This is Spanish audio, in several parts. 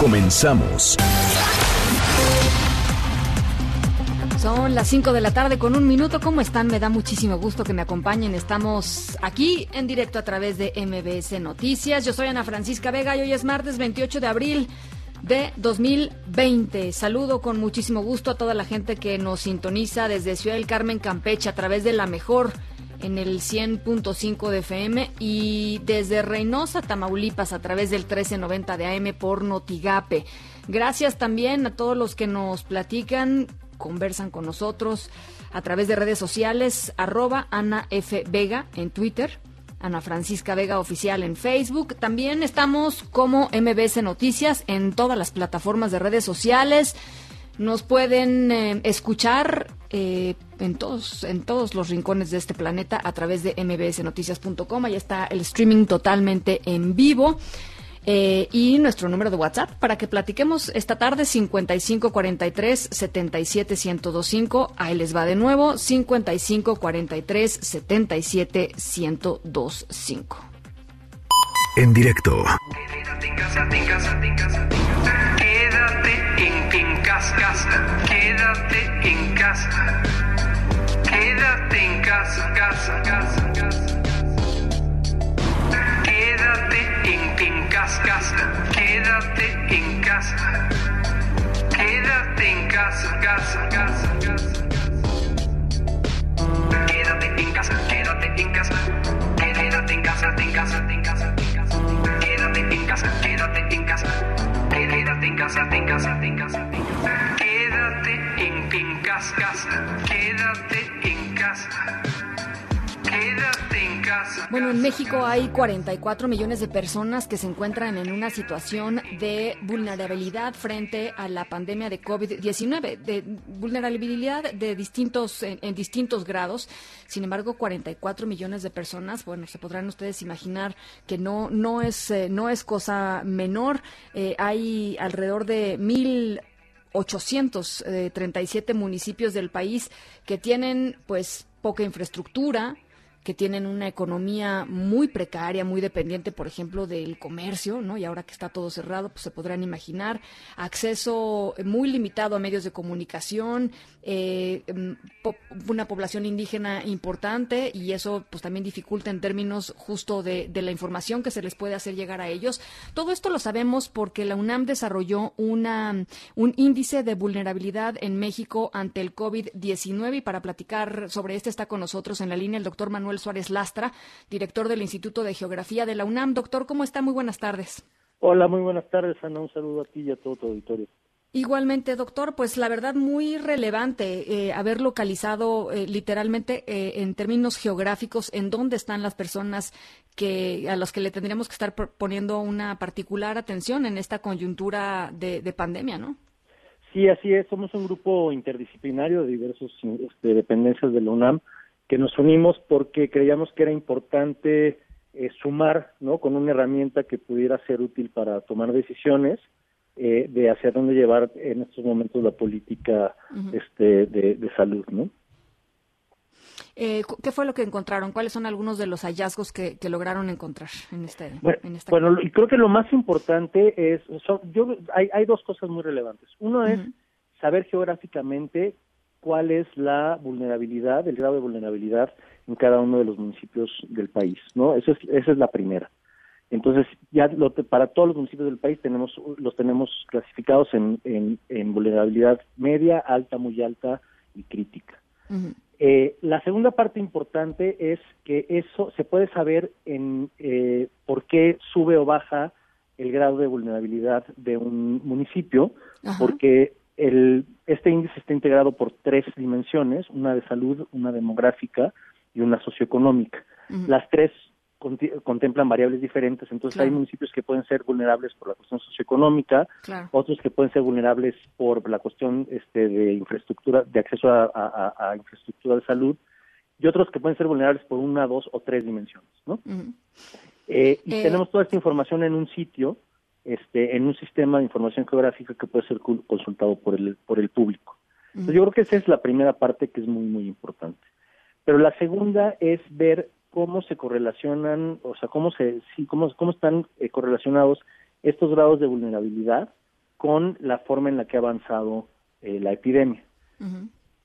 Comenzamos. Son las 5 de la tarde con un minuto. ¿Cómo están? Me da muchísimo gusto que me acompañen. Estamos aquí en directo a través de MBS Noticias. Yo soy Ana Francisca Vega y hoy es martes 28 de abril de 2020. Saludo con muchísimo gusto a toda la gente que nos sintoniza desde Ciudad del Carmen, Campeche, a través de la mejor en el 100.5 de FM y desde Reynosa, Tamaulipas, a través del 1390 de AM por Notigape. Gracias también a todos los que nos platican, conversan con nosotros a través de redes sociales, arroba Ana F. Vega en Twitter, Ana Francisca Vega Oficial en Facebook. También estamos como MBS Noticias en todas las plataformas de redes sociales. Nos pueden eh, escuchar eh, en todos en todos los rincones de este planeta a través de mbsnoticias.com. Ahí está el streaming totalmente en vivo. Eh, y nuestro número de WhatsApp para que platiquemos esta tarde 5543 77 1025. Ahí les va de nuevo 5543 77 1025. En directo. Casa, casa. Quédate en casa. Quédate en casa, casa, casa, casa. Quédate en, en casa, casa. Quédate en casa. Quédate en casa, casa, casa, casa. Quédate en casa, quédate en casa. Quédate en casa, en casa, en casa, en casa. Quédate en casa, quédate en casa. Quédate en casa, en casa, en casa. Bueno, en México hay 44 millones de personas que se encuentran en una situación de vulnerabilidad frente a la pandemia de COVID-19, de vulnerabilidad de distintos en, en, distintos grados. Sin embargo, 44 millones de personas, bueno, se podrán ustedes imaginar que no no es eh, no es cosa menor. Eh, hay alrededor de mil 837 municipios del país que tienen pues poca infraestructura, que tienen una economía muy precaria, muy dependiente, por ejemplo, del comercio, ¿no? Y ahora que está todo cerrado, pues se podrán imaginar acceso muy limitado a medios de comunicación, eh, po una población indígena importante y eso pues también dificulta en términos justo de, de, la información que se les puede hacer llegar a ellos. Todo esto lo sabemos porque la UNAM desarrolló una, un índice de vulnerabilidad en México ante el COVID-19 y para platicar sobre este está con nosotros en la línea el doctor Manuel Suárez Lastra, director del Instituto de Geografía de la UNAM. Doctor, ¿cómo está? Muy buenas tardes. Hola, muy buenas tardes, Ana. Un saludo a ti y a todo tu auditorio. Igualmente, doctor, pues la verdad muy relevante eh, haber localizado eh, literalmente eh, en términos geográficos en dónde están las personas que a los que le tendríamos que estar poniendo una particular atención en esta coyuntura de, de pandemia, ¿no? Sí, así es. Somos un grupo interdisciplinario de diversas este, dependencias de la UNAM que nos unimos porque creíamos que era importante sumar, ¿no? Con una herramienta que pudiera ser útil para tomar decisiones eh, de hacia dónde llevar en estos momentos la política uh -huh. este, de, de, salud, ¿no? Eh, ¿Qué fue lo que encontraron? ¿Cuáles son algunos de los hallazgos que, que lograron encontrar en este? Bueno, en esta bueno y creo que lo más importante es, son, yo, hay, hay dos cosas muy relevantes. Uno uh -huh. es saber geográficamente cuál es la vulnerabilidad, el grado de vulnerabilidad en cada uno de los municipios del país, ¿no? Eso es, esa es la primera. Entonces, ya lo, para todos los municipios del país tenemos los tenemos clasificados en, en, en vulnerabilidad media, alta, muy alta y crítica. Uh -huh. eh, la segunda parte importante es que eso se puede saber en eh, por qué sube o baja el grado de vulnerabilidad de un municipio, uh -huh. porque el, este índice está integrado por tres dimensiones, una de salud, una demográfica y una socioeconómica. Uh -huh. Las tres contemplan variables diferentes. Entonces hay municipios que pueden ser vulnerables por la cuestión socioeconómica, otros que pueden ser vulnerables por la cuestión este, de infraestructura, de acceso a, infraestructura de salud, y otros que pueden ser vulnerables por una, dos o tres dimensiones, ¿no? Eh, y eh, tenemos toda esta información en un sitio, este, en un sistema de información geográfica que puede ser consultado por el, por el público. Entonces, yo creo que esa es la primera parte que es muy, muy importante. Pero la segunda es ver cómo se correlacionan, o sea, cómo se, sí, cómo, cómo están eh, correlacionados estos grados de vulnerabilidad con la forma en la que ha avanzado eh, la epidemia.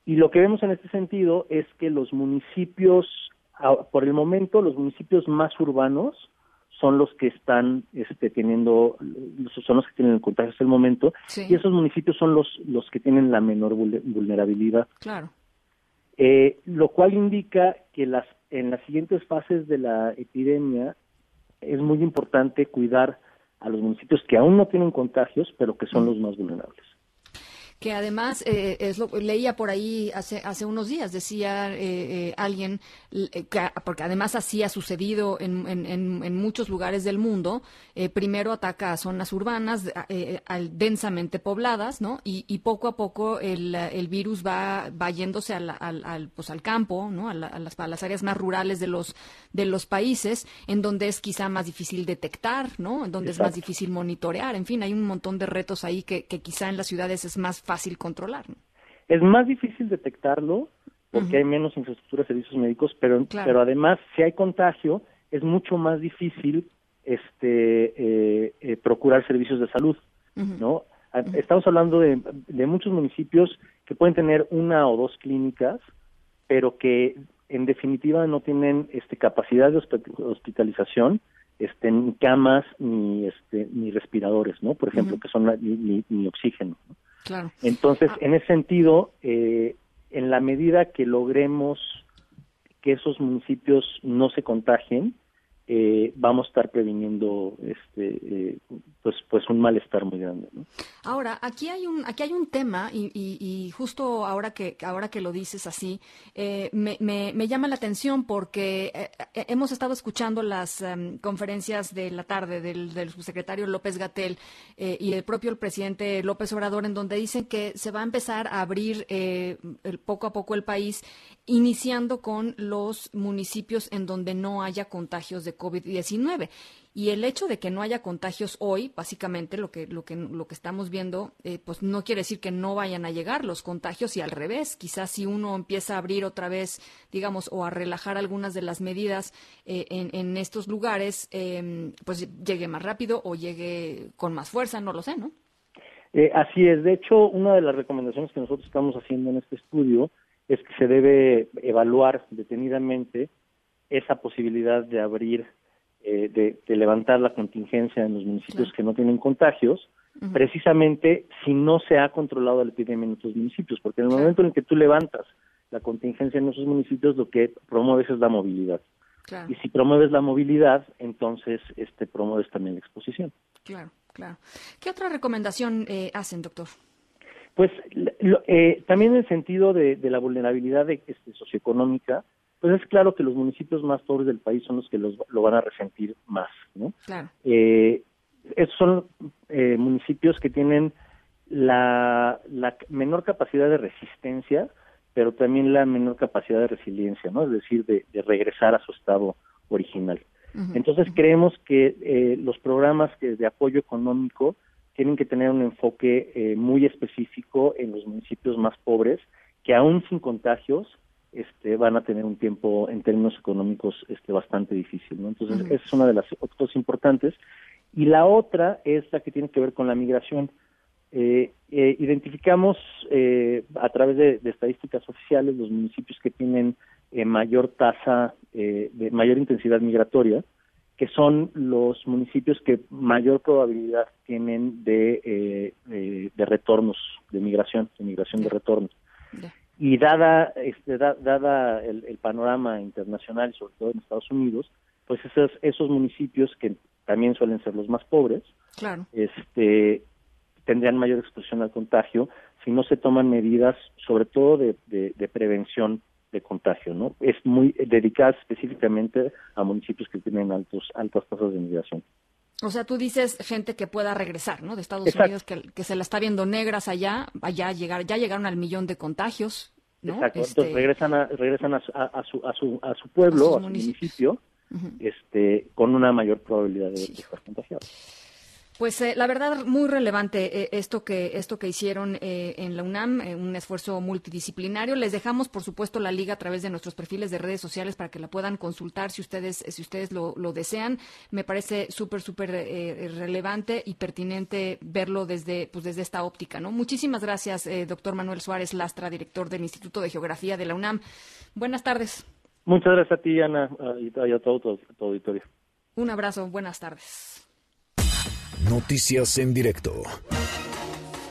Y lo que vemos en este sentido es que los municipios, por el momento, los municipios más urbanos son los que están este, teniendo, son los que tienen el contagio hasta el momento, y esos municipios son los, los que tienen la menor vulnerabilidad. Claro. Eh, lo cual indica que las, en las siguientes fases de la epidemia es muy importante cuidar a los municipios que aún no tienen contagios, pero que son los más vulnerables que además eh, es lo leía por ahí hace hace unos días decía eh, eh alguien eh, porque además así ha sucedido en, en, en muchos lugares del mundo eh, primero ataca a zonas urbanas al, densamente pobladas no y, y, poco a poco el, el virus va, va yéndose al, al, pues al campo no a, las, a, las, áreas más rurales de los de los países en donde es quizá más difícil detectar no en donde es más difícil monitorear. En fin hay un montón de retos ahí que, que quizá en las ciudades es más fácil controlar. Es más difícil detectarlo porque hay menos infraestructura de servicios médicos, pero, pero además si hay contagio es mucho más difícil este eh, eh, procurar servicios de salud, ¿no? Ah, estamos hablando de, de, muchos municipios que pueden tener una o dos clínicas, pero que en definitiva no tienen este capacidad de hospitalización, este, ni camas ni este ni respiradores, ¿no? Por ejemplo, que son ni, ni, oxígeno. ¿no? Entonces, ah. en ese sentido, eh, en la medida que logremos que esos municipios no se contagien, eh, vamos a estar previniendo este eh, pues pues un malestar muy grande ahora aquí hay un aquí hay un tema y, justo ahora que ahora que lo dices así eh, me, me, llama la atención porque hemos estado escuchando las em, conferencias de la tarde del, del subsecretario López Gatel y el propio el presidente López Obrador en donde dicen que se va a empezar a abrir poco a poco el país iniciando con los municipios en donde no haya contagios de COVID-19. Y el hecho de que no haya contagios hoy, básicamente lo que, lo que, lo que estamos viendo, eh, pues no quiere decir que no vayan a llegar los contagios y al revés. Quizás si uno empieza a abrir otra vez, digamos, o a relajar algunas de las medidas eh, en, estos lugares, em, pues llegue más rápido o llegue con más fuerza, no lo sé, ¿no? Eh, así es. De hecho, una de las recomendaciones que nosotros estamos haciendo en este estudio es que se debe evaluar detenidamente esa posibilidad de abrir, eh, de, levantar la contingencia en los municipios que no tienen contagios, precisamente si no se ha controlado la epidemia en otros municipios, porque en el momento en que tú levantas la contingencia en esos municipios, lo que promueves es la movilidad. Y si promueves la movilidad, entonces este promueves también la exposición. Claro, claro. ¿Qué otra recomendación eh, hacen, doctor? Pues eh, también en el sentido de, la vulnerabilidad de, este, socioeconómica, pues es claro que los municipios más pobres del país son los que los, lo van a resentir más, ¿no? Claro. Eh, esos son eh, municipios que tienen la, la menor capacidad de resistencia, pero también la menor capacidad de resiliencia, ¿no? Es decir, de, regresar a su estado original. Entonces creemos que eh, los programas que de apoyo económico tienen que tener un enfoque eh, muy específico en los municipios más pobres, que aún sin contagios este, van a tener un tiempo en términos económicos este, bastante difícil. ¿no? Entonces, esa es una de las cosas importantes. Y la otra es la que tiene que ver con la migración. Eh, eh, identificamos eh, a través de, estadísticas oficiales los municipios que tienen mayor tasa de mayor intensidad migratoria, que son los municipios que mayor probabilidad tienen de, de retornos, de migración, de migración de retornos. Y dada este dada el, panorama internacional sobre todo en Estados Unidos pues esos esos municipios que también suelen ser los más pobres claro. este tendrían mayor exposición al contagio si no se toman medidas sobre todo de, de, prevención de contagio, ¿no? Es muy dedicada específicamente a municipios que tienen altos altas tasas de migración. O sea, tú dices gente que pueda regresar, ¿no? De Estados Unidos, que, que, se la está viendo negras allá, allá llegar, ya llegaron al millón de contagios, ¿no? Exacto. Este... Entonces regresan a, regresan a, a, a, su, a, su, a su pueblo, a, su municipio, uh -huh. este, con una mayor probabilidad de, sí. de estar contagiados. Pues eh, la verdad muy relevante eh, esto que esto que hicieron eh, en la UNAM, un esfuerzo multidisciplinario. Les dejamos por supuesto la liga a través de nuestros perfiles de redes sociales para que la puedan consultar si ustedes si ustedes lo, lo desean. Me parece súper súper relevante y pertinente verlo desde pues desde esta óptica, ¿no? Muchísimas gracias, doctor Manuel Suárez Lastra, director del Instituto de Geografía de la UNAM. Buenas tardes. Muchas gracias a ti, Ana, y a todo tu, tu auditorio. Un abrazo, buenas tardes. Noticias en directo.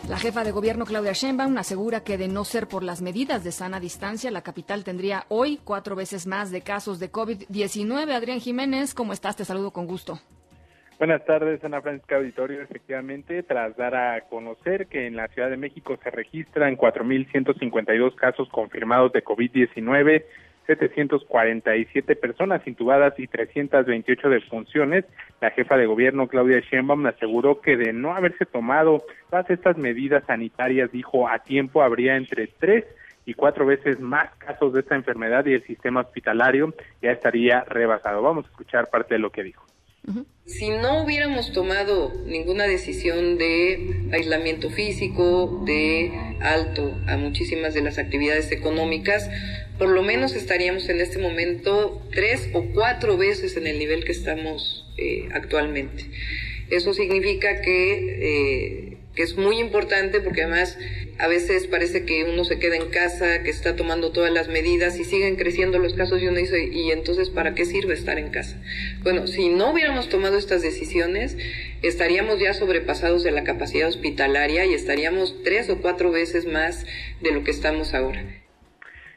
La jefa de gobierno Claudia Sheinbaum asegura que de no ser por las medidas de sana distancia, la capital tendría hoy cuatro veces más de casos de COVID-19. Adrián Jiménez, ¿cómo estás? Te saludo con gusto. Buenas tardes, Ana Francisca Auditorio. Efectivamente, tras dar a conocer que en la Ciudad de México se registran 4.152 casos confirmados de COVID-19, 747 personas intubadas y 328 defunciones. La jefa de gobierno, Claudia Sheinbaum, aseguró que de no haberse tomado todas estas medidas sanitarias, dijo, a tiempo habría entre tres y cuatro veces más casos de esta enfermedad y el sistema hospitalario ya estaría rebasado. Vamos a escuchar parte de lo que dijo. Si no hubiéramos tomado ninguna decisión de aislamiento físico, de alto a muchísimas de las actividades económicas, por lo menos estaríamos en este momento tres o cuatro veces en el nivel que estamos eh, actualmente. Eso significa que, eh, que es muy importante porque además a veces parece que uno se queda en casa, que está tomando todas las medidas y siguen creciendo los casos y uno dice, ¿y entonces para qué sirve estar en casa? Bueno, si no hubiéramos tomado estas decisiones, estaríamos ya sobrepasados de la capacidad hospitalaria y estaríamos tres o cuatro veces más de lo que estamos ahora.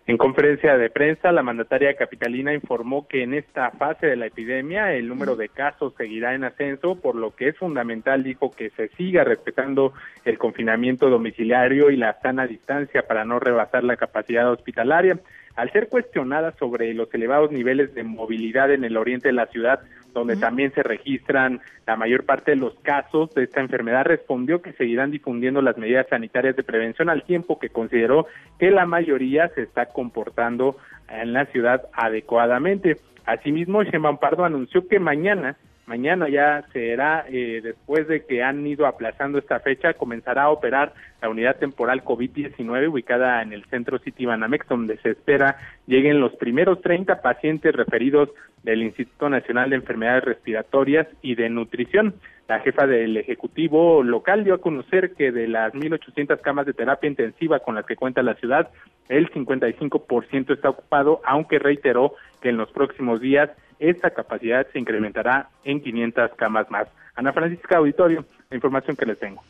En conferencia de prensa, la mandataria capitalina informó que en esta fase de la epidemia el número de casos seguirá en ascenso, por lo que es fundamental, dijo, que se siga respetando el confinamiento domiciliario y la sana distancia para no rebasar la capacidad hospitalaria. Al ser cuestionada sobre los elevados niveles de movilidad en el oriente de la ciudad, donde también se registran la mayor parte de los casos de esta enfermedad, respondió que seguirán difundiendo las medidas sanitarias de prevención al tiempo que consideró que la mayoría se está comportando en la ciudad adecuadamente. Asimismo, Sheinbaum Pardo anunció que mañana mañana ya será, eh, después de que han ido aplazando esta fecha, comenzará a operar la unidad temporal COVID-19 ubicada en el centro City Banamex, donde se espera lleguen los primeros 30 pacientes referidos del Instituto Nacional de Enfermedades Respiratorias y de Nutrición. La jefa del Ejecutivo local dio a conocer que de las 1.800 camas de terapia intensiva con las que cuenta la ciudad, el 55% está ocupado, aunque reiteró que en los próximos días esta capacidad se incrementará en 500 camas más. Ana Francisca Auditorio, la información que les tengo.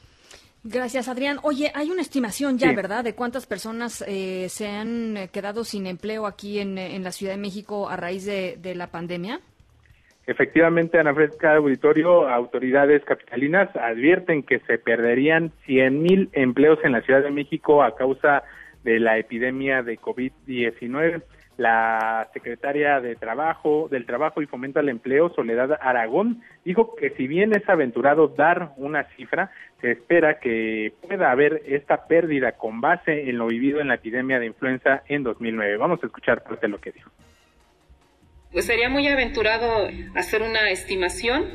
Gracias, Adrián. Oye, hay una estimación ya, sí. ¿verdad?, de cuántas personas eh, se han quedado sin empleo aquí en, en, la Ciudad de México a raíz de, de la pandemia. Efectivamente, Ana Francisca Auditorio, autoridades capitalinas advierten que se perderían 100 mil empleos en la Ciudad de México a causa de la epidemia de COVID-19 la secretaria de Trabajo, del Trabajo y Fomento al Empleo, Soledad Aragón, dijo que si bien es aventurado dar una cifra, se espera que pueda haber esta pérdida con base en lo vivido en la epidemia de influenza en 2009. Vamos a escuchar parte de lo que dijo. Pues sería muy aventurado hacer una estimación.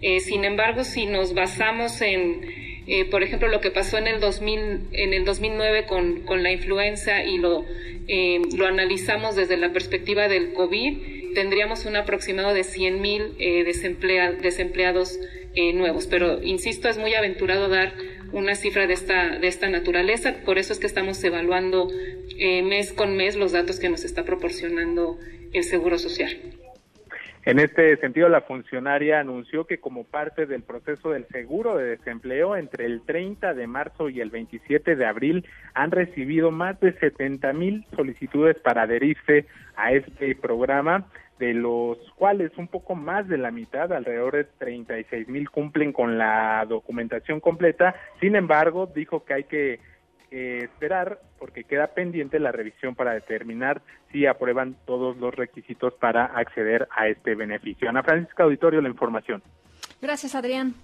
Eh, sin embargo, si nos basamos en eh, por ejemplo, lo que pasó en el 2000, en el 2009 con, con la influenza y lo, eh, lo analizamos desde la perspectiva del COVID, tendríamos un aproximado de 100 mil eh, desemplea, desempleados eh, nuevos. Pero, insisto, es muy aventurado dar una cifra de esta, de esta naturaleza. Por eso es que estamos evaluando eh, mes con mes los datos que nos está proporcionando el Seguro Social. En este sentido, la funcionaria anunció que como parte del proceso del seguro de desempleo, entre el 30 de marzo y el 27 de abril han recibido más de 70 mil solicitudes para adherirse a este programa, de los cuales un poco más de la mitad, alrededor de 36 mil, cumplen con la documentación completa. Sin embargo, dijo que hay que que esperar porque queda pendiente la revisión para determinar si aprueban todos los requisitos para acceder a este beneficio. Ana Francisca Auditorio, la información. Gracias, Adrián.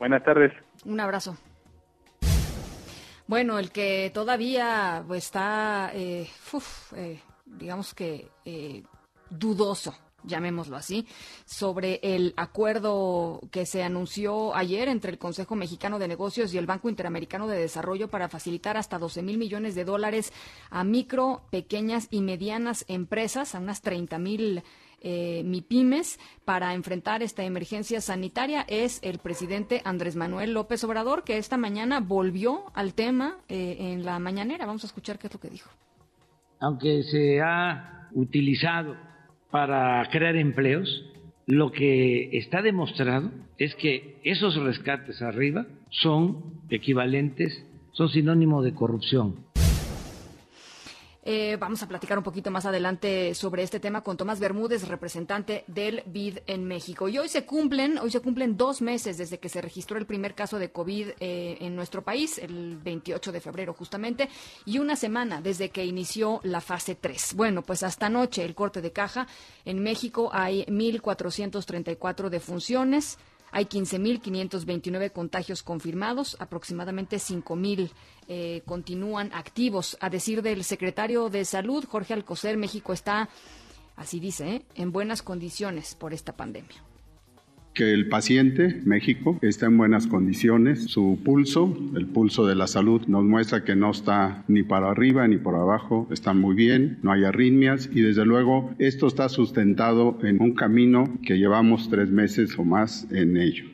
Buenas tardes. Un abrazo. Bueno, el que todavía pues, está, eh, uf, eh, digamos que eh, dudoso llamémoslo así, sobre el acuerdo que se anunció ayer entre el Consejo Mexicano de Negocios y el Banco Interamericano de Desarrollo para facilitar hasta 12 mil millones de dólares a micro, pequeñas y medianas empresas, a unas 30 mil eh, MIPIMES para enfrentar esta emergencia sanitaria es el presidente Andrés Manuel López Obrador, que esta mañana volvió al tema eh, en la mañanera. Vamos a escuchar qué es lo que dijo. Aunque se ha utilizado para crear empleos, lo que está demostrado es que esos rescates arriba son equivalentes, son sinónimo de corrupción. Eh, vamos a platicar un poquito más adelante sobre este tema con Tomás Bermúdez, representante del BID en México. Y hoy se cumplen, hoy se cumplen dos meses desde que se registró el primer caso de COVID eh, en nuestro país, el 28 de febrero justamente, y una semana desde que inició la fase 3. Bueno, pues hasta anoche el corte de caja. En México hay 1.434 defunciones. Hay 15.529 contagios confirmados, aproximadamente 5.000 eh, continúan activos. A decir del secretario de Salud, Jorge Alcocer, México está, así dice, ¿eh? en buenas condiciones por esta pandemia que el paciente, México, está en buenas condiciones. Su pulso, el pulso de la salud, nos muestra que no está ni para arriba ni por abajo, está muy bien, no hay arritmias y desde luego esto está sustentado en un camino que llevamos tres meses o más en ello.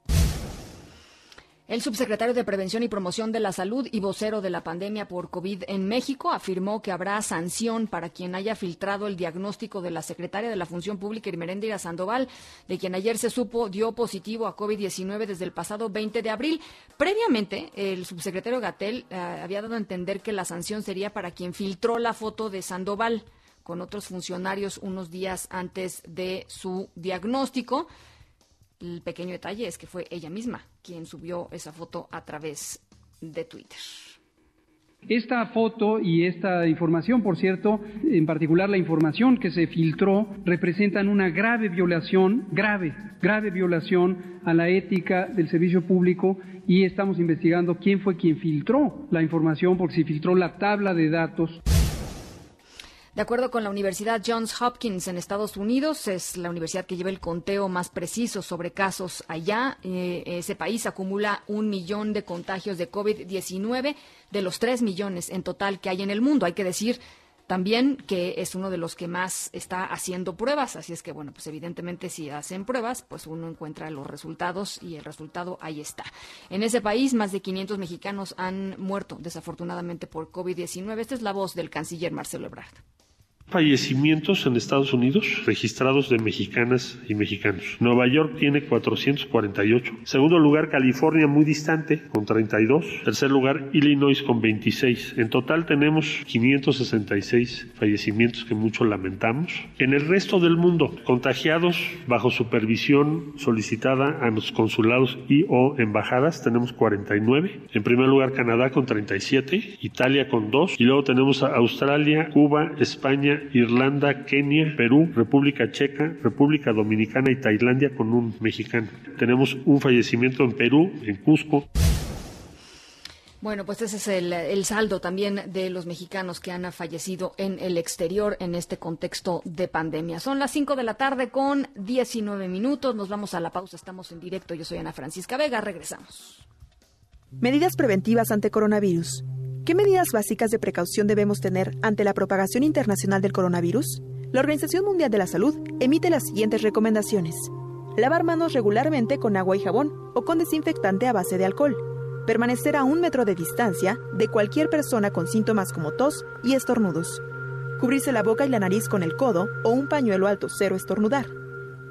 El subsecretario de Prevención y Promoción de la Salud y vocero de la pandemia por COVID en México afirmó que habrá sanción para quien haya filtrado el diagnóstico de la secretaria de la Función Pública Irmeréndira Sandoval, de quien ayer se supo dio positivo a COVID-19 desde el pasado 20 de abril. Previamente, el subsecretario Gatel eh, había dado a entender que la sanción sería para quien filtró la foto de Sandoval con otros funcionarios unos días antes de su diagnóstico. El pequeño detalle es que fue ella misma quien subió esa foto a través de Twitter. Esta foto y esta información, por cierto, en particular la información que se filtró, representan una grave violación, grave, grave violación a la ética del servicio público y estamos investigando quién fue quien filtró la información, porque se filtró la tabla de datos. De acuerdo con la Universidad Johns Hopkins en Estados Unidos, es la universidad que lleva el conteo más preciso sobre casos allá. Eh, ese país acumula un millón de contagios de COVID-19 de los tres millones en total que hay en el mundo. Hay que decir también que es uno de los que más está haciendo pruebas, así es que bueno, pues evidentemente si hacen pruebas, pues uno encuentra los resultados y el resultado ahí está. En ese país más de 500 mexicanos han muerto desafortunadamente por COVID-19. Esta es la voz del canciller Marcelo Ebrard fallecimientos en Estados Unidos registrados de mexicanas y mexicanos. Nueva York tiene 448. Segundo lugar, California muy distante con 32. Tercer lugar, Illinois con 26. En total tenemos 566 fallecimientos que mucho lamentamos. En el resto del mundo, contagiados bajo supervisión solicitada a los consulados y o embajadas, tenemos 49. En primer lugar, Canadá con 37, Italia con 2 y luego tenemos a Australia, Cuba, España, Irlanda, Kenia, Perú, República Checa, República Dominicana y Tailandia con un mexicano. Tenemos un fallecimiento en Perú, en Cusco. Bueno, pues ese es el, el, saldo también de los mexicanos que han fallecido en el exterior en este contexto de pandemia. Son las 5 de la tarde con 19 minutos. Nos vamos a la pausa. Estamos en directo. Yo soy Ana Francisca Vega. Regresamos. Medidas preventivas ante coronavirus. ¿Qué medidas básicas de precaución debemos tener ante la propagación internacional del coronavirus? La Organización Mundial de la Salud emite las siguientes recomendaciones. Lavar manos regularmente con agua y jabón o con desinfectante a base de alcohol. Permanecer a un metro de distancia de cualquier persona con síntomas como tos y estornudos. Cubrirse la boca y la nariz con el codo o un pañuelo alto cero estornudar.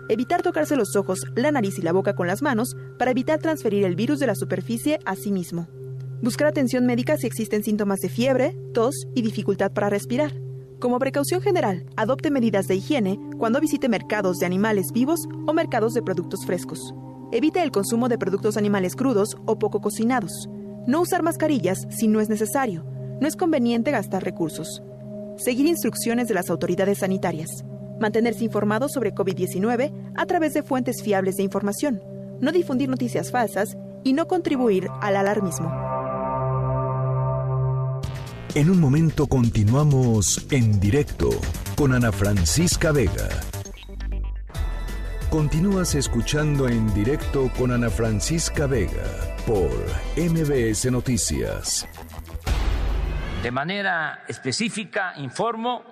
Evitar tocarse los ojos, la nariz y la boca con las manos para evitar transferir el virus de la superficie a sí mismo. Buscar atención médica si existen síntomas de fiebre, tos y dificultad para respirar. Como precaución general, adopte medidas de higiene cuando visite mercados de animales vivos o mercados de productos frescos. Evite el consumo de productos animales crudos o poco cocinados. No usar mascarillas si no es necesario. no es conveniente gastar recursos. Seguir instrucciones de las autoridades sanitarias. Mantenerse informado sobre COVID-19 a través de fuentes fiables de información. No difundir noticias falsas y no contribuir al alarmismo. En un momento continuamos en directo con Ana Francisca Vega. Continúas escuchando en directo con Ana Francisca Vega por MBS Noticias. De manera específica, informo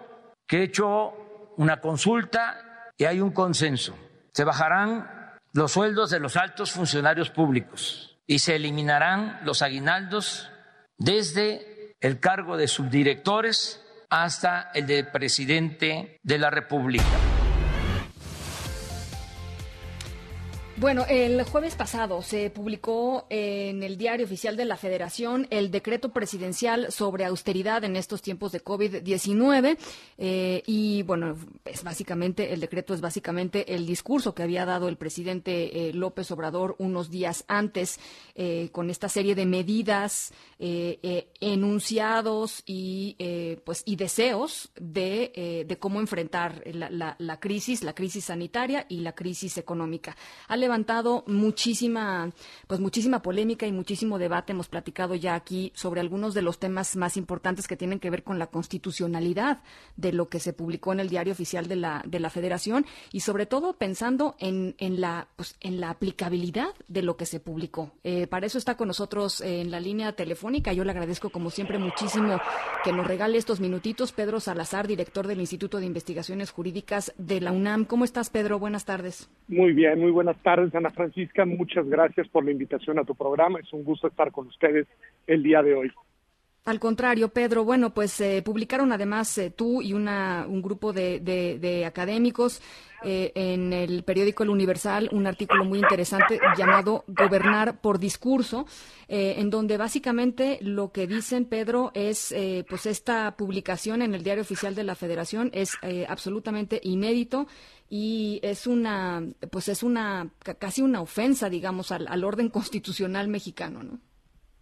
que he hecho una consulta y hay un consenso. Se bajarán los sueldos de los altos funcionarios públicos y se eliminarán los aguinaldos desde el cargo de subdirectores hasta el de presidente de la República. Bueno, el jueves pasado se publicó en el Diario Oficial de la Federación el decreto presidencial sobre austeridad en estos tiempos de COVID-19 eh, y bueno, es básicamente el decreto es básicamente el discurso que había dado el presidente eh, López Obrador unos días antes eh, con esta serie de medidas enunciados y pues y deseos de, de cómo enfrentar la, la, la, crisis, la crisis sanitaria y la crisis económica levantado muchísima, pues muchísima polémica y muchísimo debate. Hemos platicado ya aquí sobre algunos de los temas más importantes que tienen que ver con la constitucionalidad de lo que se publicó en el diario oficial de la, de la Federación y sobre todo pensando en, en la, pues, en la aplicabilidad de lo que se publicó. Eh, para eso está con nosotros en la línea telefónica. Yo le agradezco como siempre muchísimo que nos regale estos minutitos. Pedro Salazar, director del Instituto de Investigaciones Jurídicas de la UNAM. ¿Cómo estás, Pedro? Buenas tardes. Muy bien, muy buenas tardes. Ana Francisca. Muchas gracias por la invitación a tu programa. Es un gusto estar con ustedes el día de hoy. Al contrario, Pedro, bueno, pues eh, publicaron además eh, tú y una, un grupo de, académicos eh, en el periódico El Universal un artículo muy interesante llamado Gobernar por Discurso, en donde básicamente lo que dicen, Pedro, es pues esta publicación en el Diario Oficial de la Federación es absolutamente inédito y es una, pues es una, casi una ofensa, digamos, al, al orden constitucional mexicano, ¿no?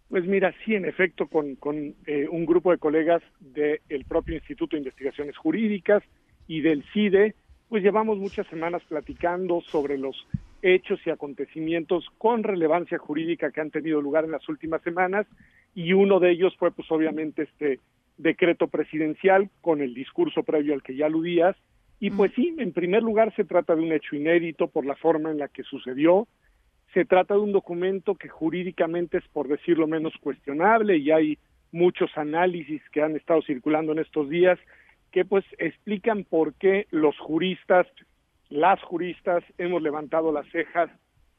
Pues mira, sí, en efecto, con, con eh, un grupo de colegas del propio Instituto de Investigaciones Jurídicas y del CIDE, pues llevamos muchas semanas platicando sobre los hechos y acontecimientos con relevancia jurídica que han tenido lugar en las últimas semanas y uno de ellos fue pues obviamente este decreto presidencial con el discurso previo al que ya aludías y pues sí, en primer lugar se trata de un hecho inédito por la forma en la que sucedió. Se trata de un documento que jurídicamente es, por decirlo menos, cuestionable y hay muchos análisis que han estado circulando en estos días que pues explican por qué los juristas, las juristas, hemos levantado las cejas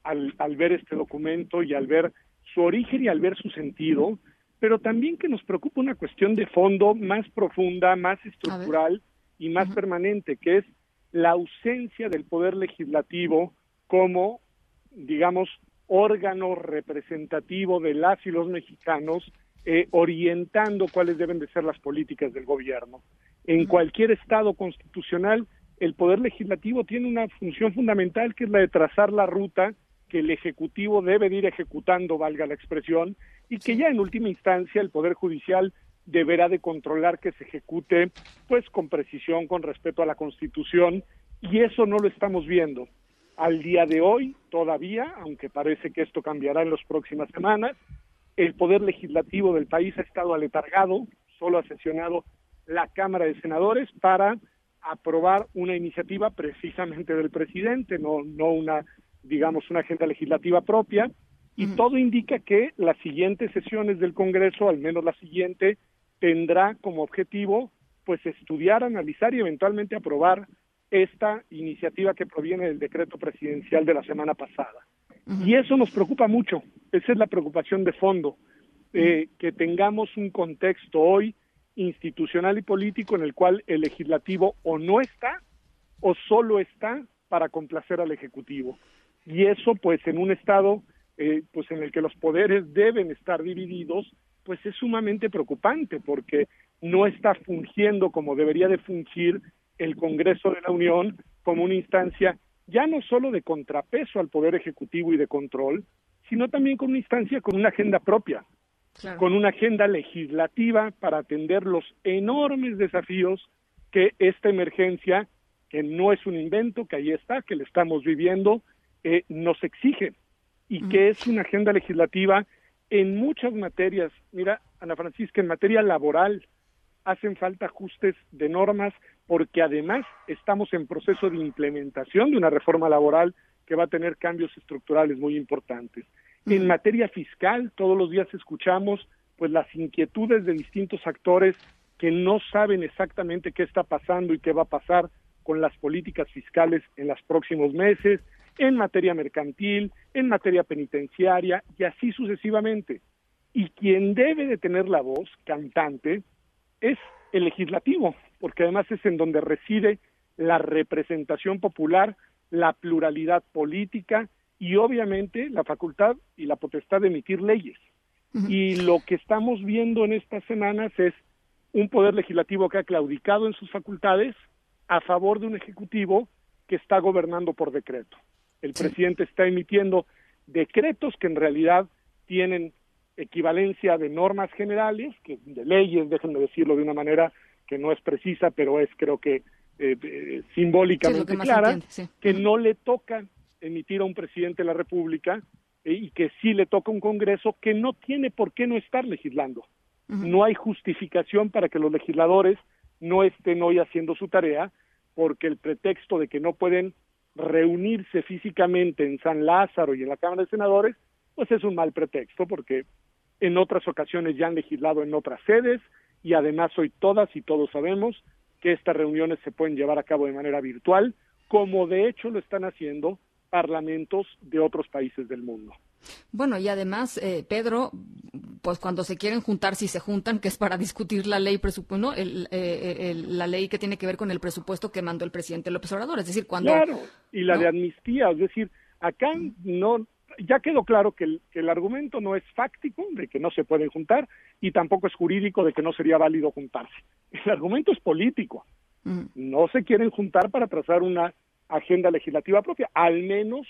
al, al ver este documento y al ver su origen y al ver su sentido, pero también que nos preocupa una cuestión de fondo más profunda, más estructural, y más permanente, que es la ausencia del poder legislativo como, digamos, órgano representativo de las y los mexicanos, eh, orientando cuáles deben de ser las políticas del gobierno. En cualquier Estado constitucional, el poder legislativo tiene una función fundamental que es la de trazar la ruta que el Ejecutivo debe de ir ejecutando, valga la expresión, y que ya en última instancia el Poder Judicial deberá de controlar que se ejecute pues con precisión, con respeto a la Constitución y eso no lo estamos viendo. Al día de hoy, todavía, aunque parece que esto cambiará en las próximas semanas, el poder legislativo del país ha estado aletargado, solo ha sesionado la Cámara de Senadores para aprobar una iniciativa precisamente del presidente, no, no una, digamos, una agenda legislativa propia, y todo indica que las siguientes sesiones del Congreso, al menos la siguiente, tendrá como objetivo pues estudiar, analizar y eventualmente aprobar esta iniciativa que proviene del decreto presidencial de la semana pasada. Y eso nos preocupa mucho, esa es la preocupación de fondo, eh, que tengamos un contexto hoy institucional y político en el cual el legislativo o no está o solo está para complacer al ejecutivo. Y eso pues en un estado eh, pues en el que los poderes deben estar divididos pues es sumamente preocupante porque no está fungiendo como debería de fungir el Congreso de la Unión como una instancia ya no solo de contrapeso al Poder Ejecutivo y de control, sino también como una instancia con una agenda propia. con una agenda legislativa para atender los enormes desafíos que esta emergencia, que no es un invento, que ahí está, que le estamos viviendo, eh, nos exige y que es una agenda legislativa en muchas materias. Mira, Ana Francisca, en materia laboral hacen falta ajustes de normas porque además estamos en proceso de implementación de una reforma laboral que va a tener cambios estructurales muy importantes. En materia fiscal, todos los días escuchamos pues las inquietudes de distintos actores que no saben exactamente qué está pasando y qué va a pasar con las políticas fiscales en los próximos meses, en materia mercantil, en materia penitenciaria y así sucesivamente. Y quien debe de tener la voz cantante es el legislativo, porque además es en donde reside la representación popular, la pluralidad política y obviamente la facultad y la potestad de emitir leyes. Y lo que estamos viendo en estas semanas es un poder legislativo que ha claudicado en sus facultades a favor de un ejecutivo que está gobernando por decreto. El presidente está emitiendo decretos que en realidad tienen equivalencia de normas generales, que de leyes, déjenme decirlo de una manera que no es precisa, pero es creo que eh, eh, simbólicamente clara, que no le toca emitir a un presidente de la República eh, y que sí le toca a un Congreso que no tiene por qué no estar legislando. No hay justificación para que los legisladores no estén hoy haciendo su tarea porque el pretexto de que no pueden reunirse físicamente en San Lázaro y en la Cámara de Senadores, pues es un mal pretexto porque en otras ocasiones ya han legislado en otras sedes y además hoy todas y todos sabemos que estas reuniones se pueden llevar a cabo de manera virtual, como de hecho lo están haciendo parlamentos de otros países del mundo. Bueno, y además, eh, Pedro, pues cuando se quieren juntar, si se juntan, que es para discutir la ley presupuesto, eh, la ley que tiene que ver con el presupuesto que mandó el presidente López Obrador, es decir, cuando... Claro, y la de amnistía, es decir, acá no, ya quedó claro que el, que el, argumento no es fáctico de que no se pueden juntar y tampoco es jurídico de que no sería válido juntarse. El argumento es político. No se quieren juntar para trazar una agenda legislativa propia, al menos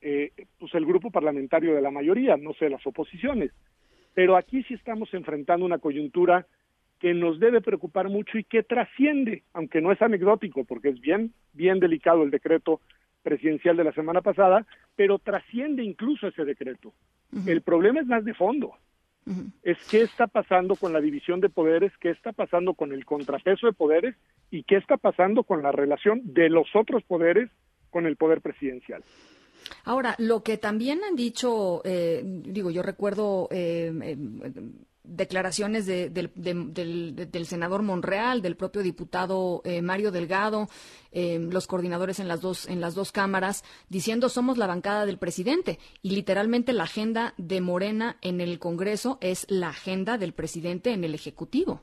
eh, pues el grupo parlamentario de la mayoría, no sé, las oposiciones. Pero aquí sí estamos enfrentando una coyuntura que nos debe preocupar mucho y que trasciende, aunque no es anecdótico, porque es bien, bien delicado el decreto presidencial de la semana pasada, pero trasciende incluso ese decreto. El problema es más de fondo. Es qué está pasando con la división de poderes, qué está pasando con el contrapeso de poderes y qué está pasando con la relación de los otros poderes con el poder presidencial. Ahora, lo que también han dicho, eh, digo, yo recuerdo eh, declaraciones del, senador Monreal, del propio diputado eh, Mario Delgado, em, los coordinadores en las dos en las dos cámaras, diciendo somos la bancada del presidente y literalmente la agenda de Morena en el Congreso es la agenda del presidente en el Ejecutivo.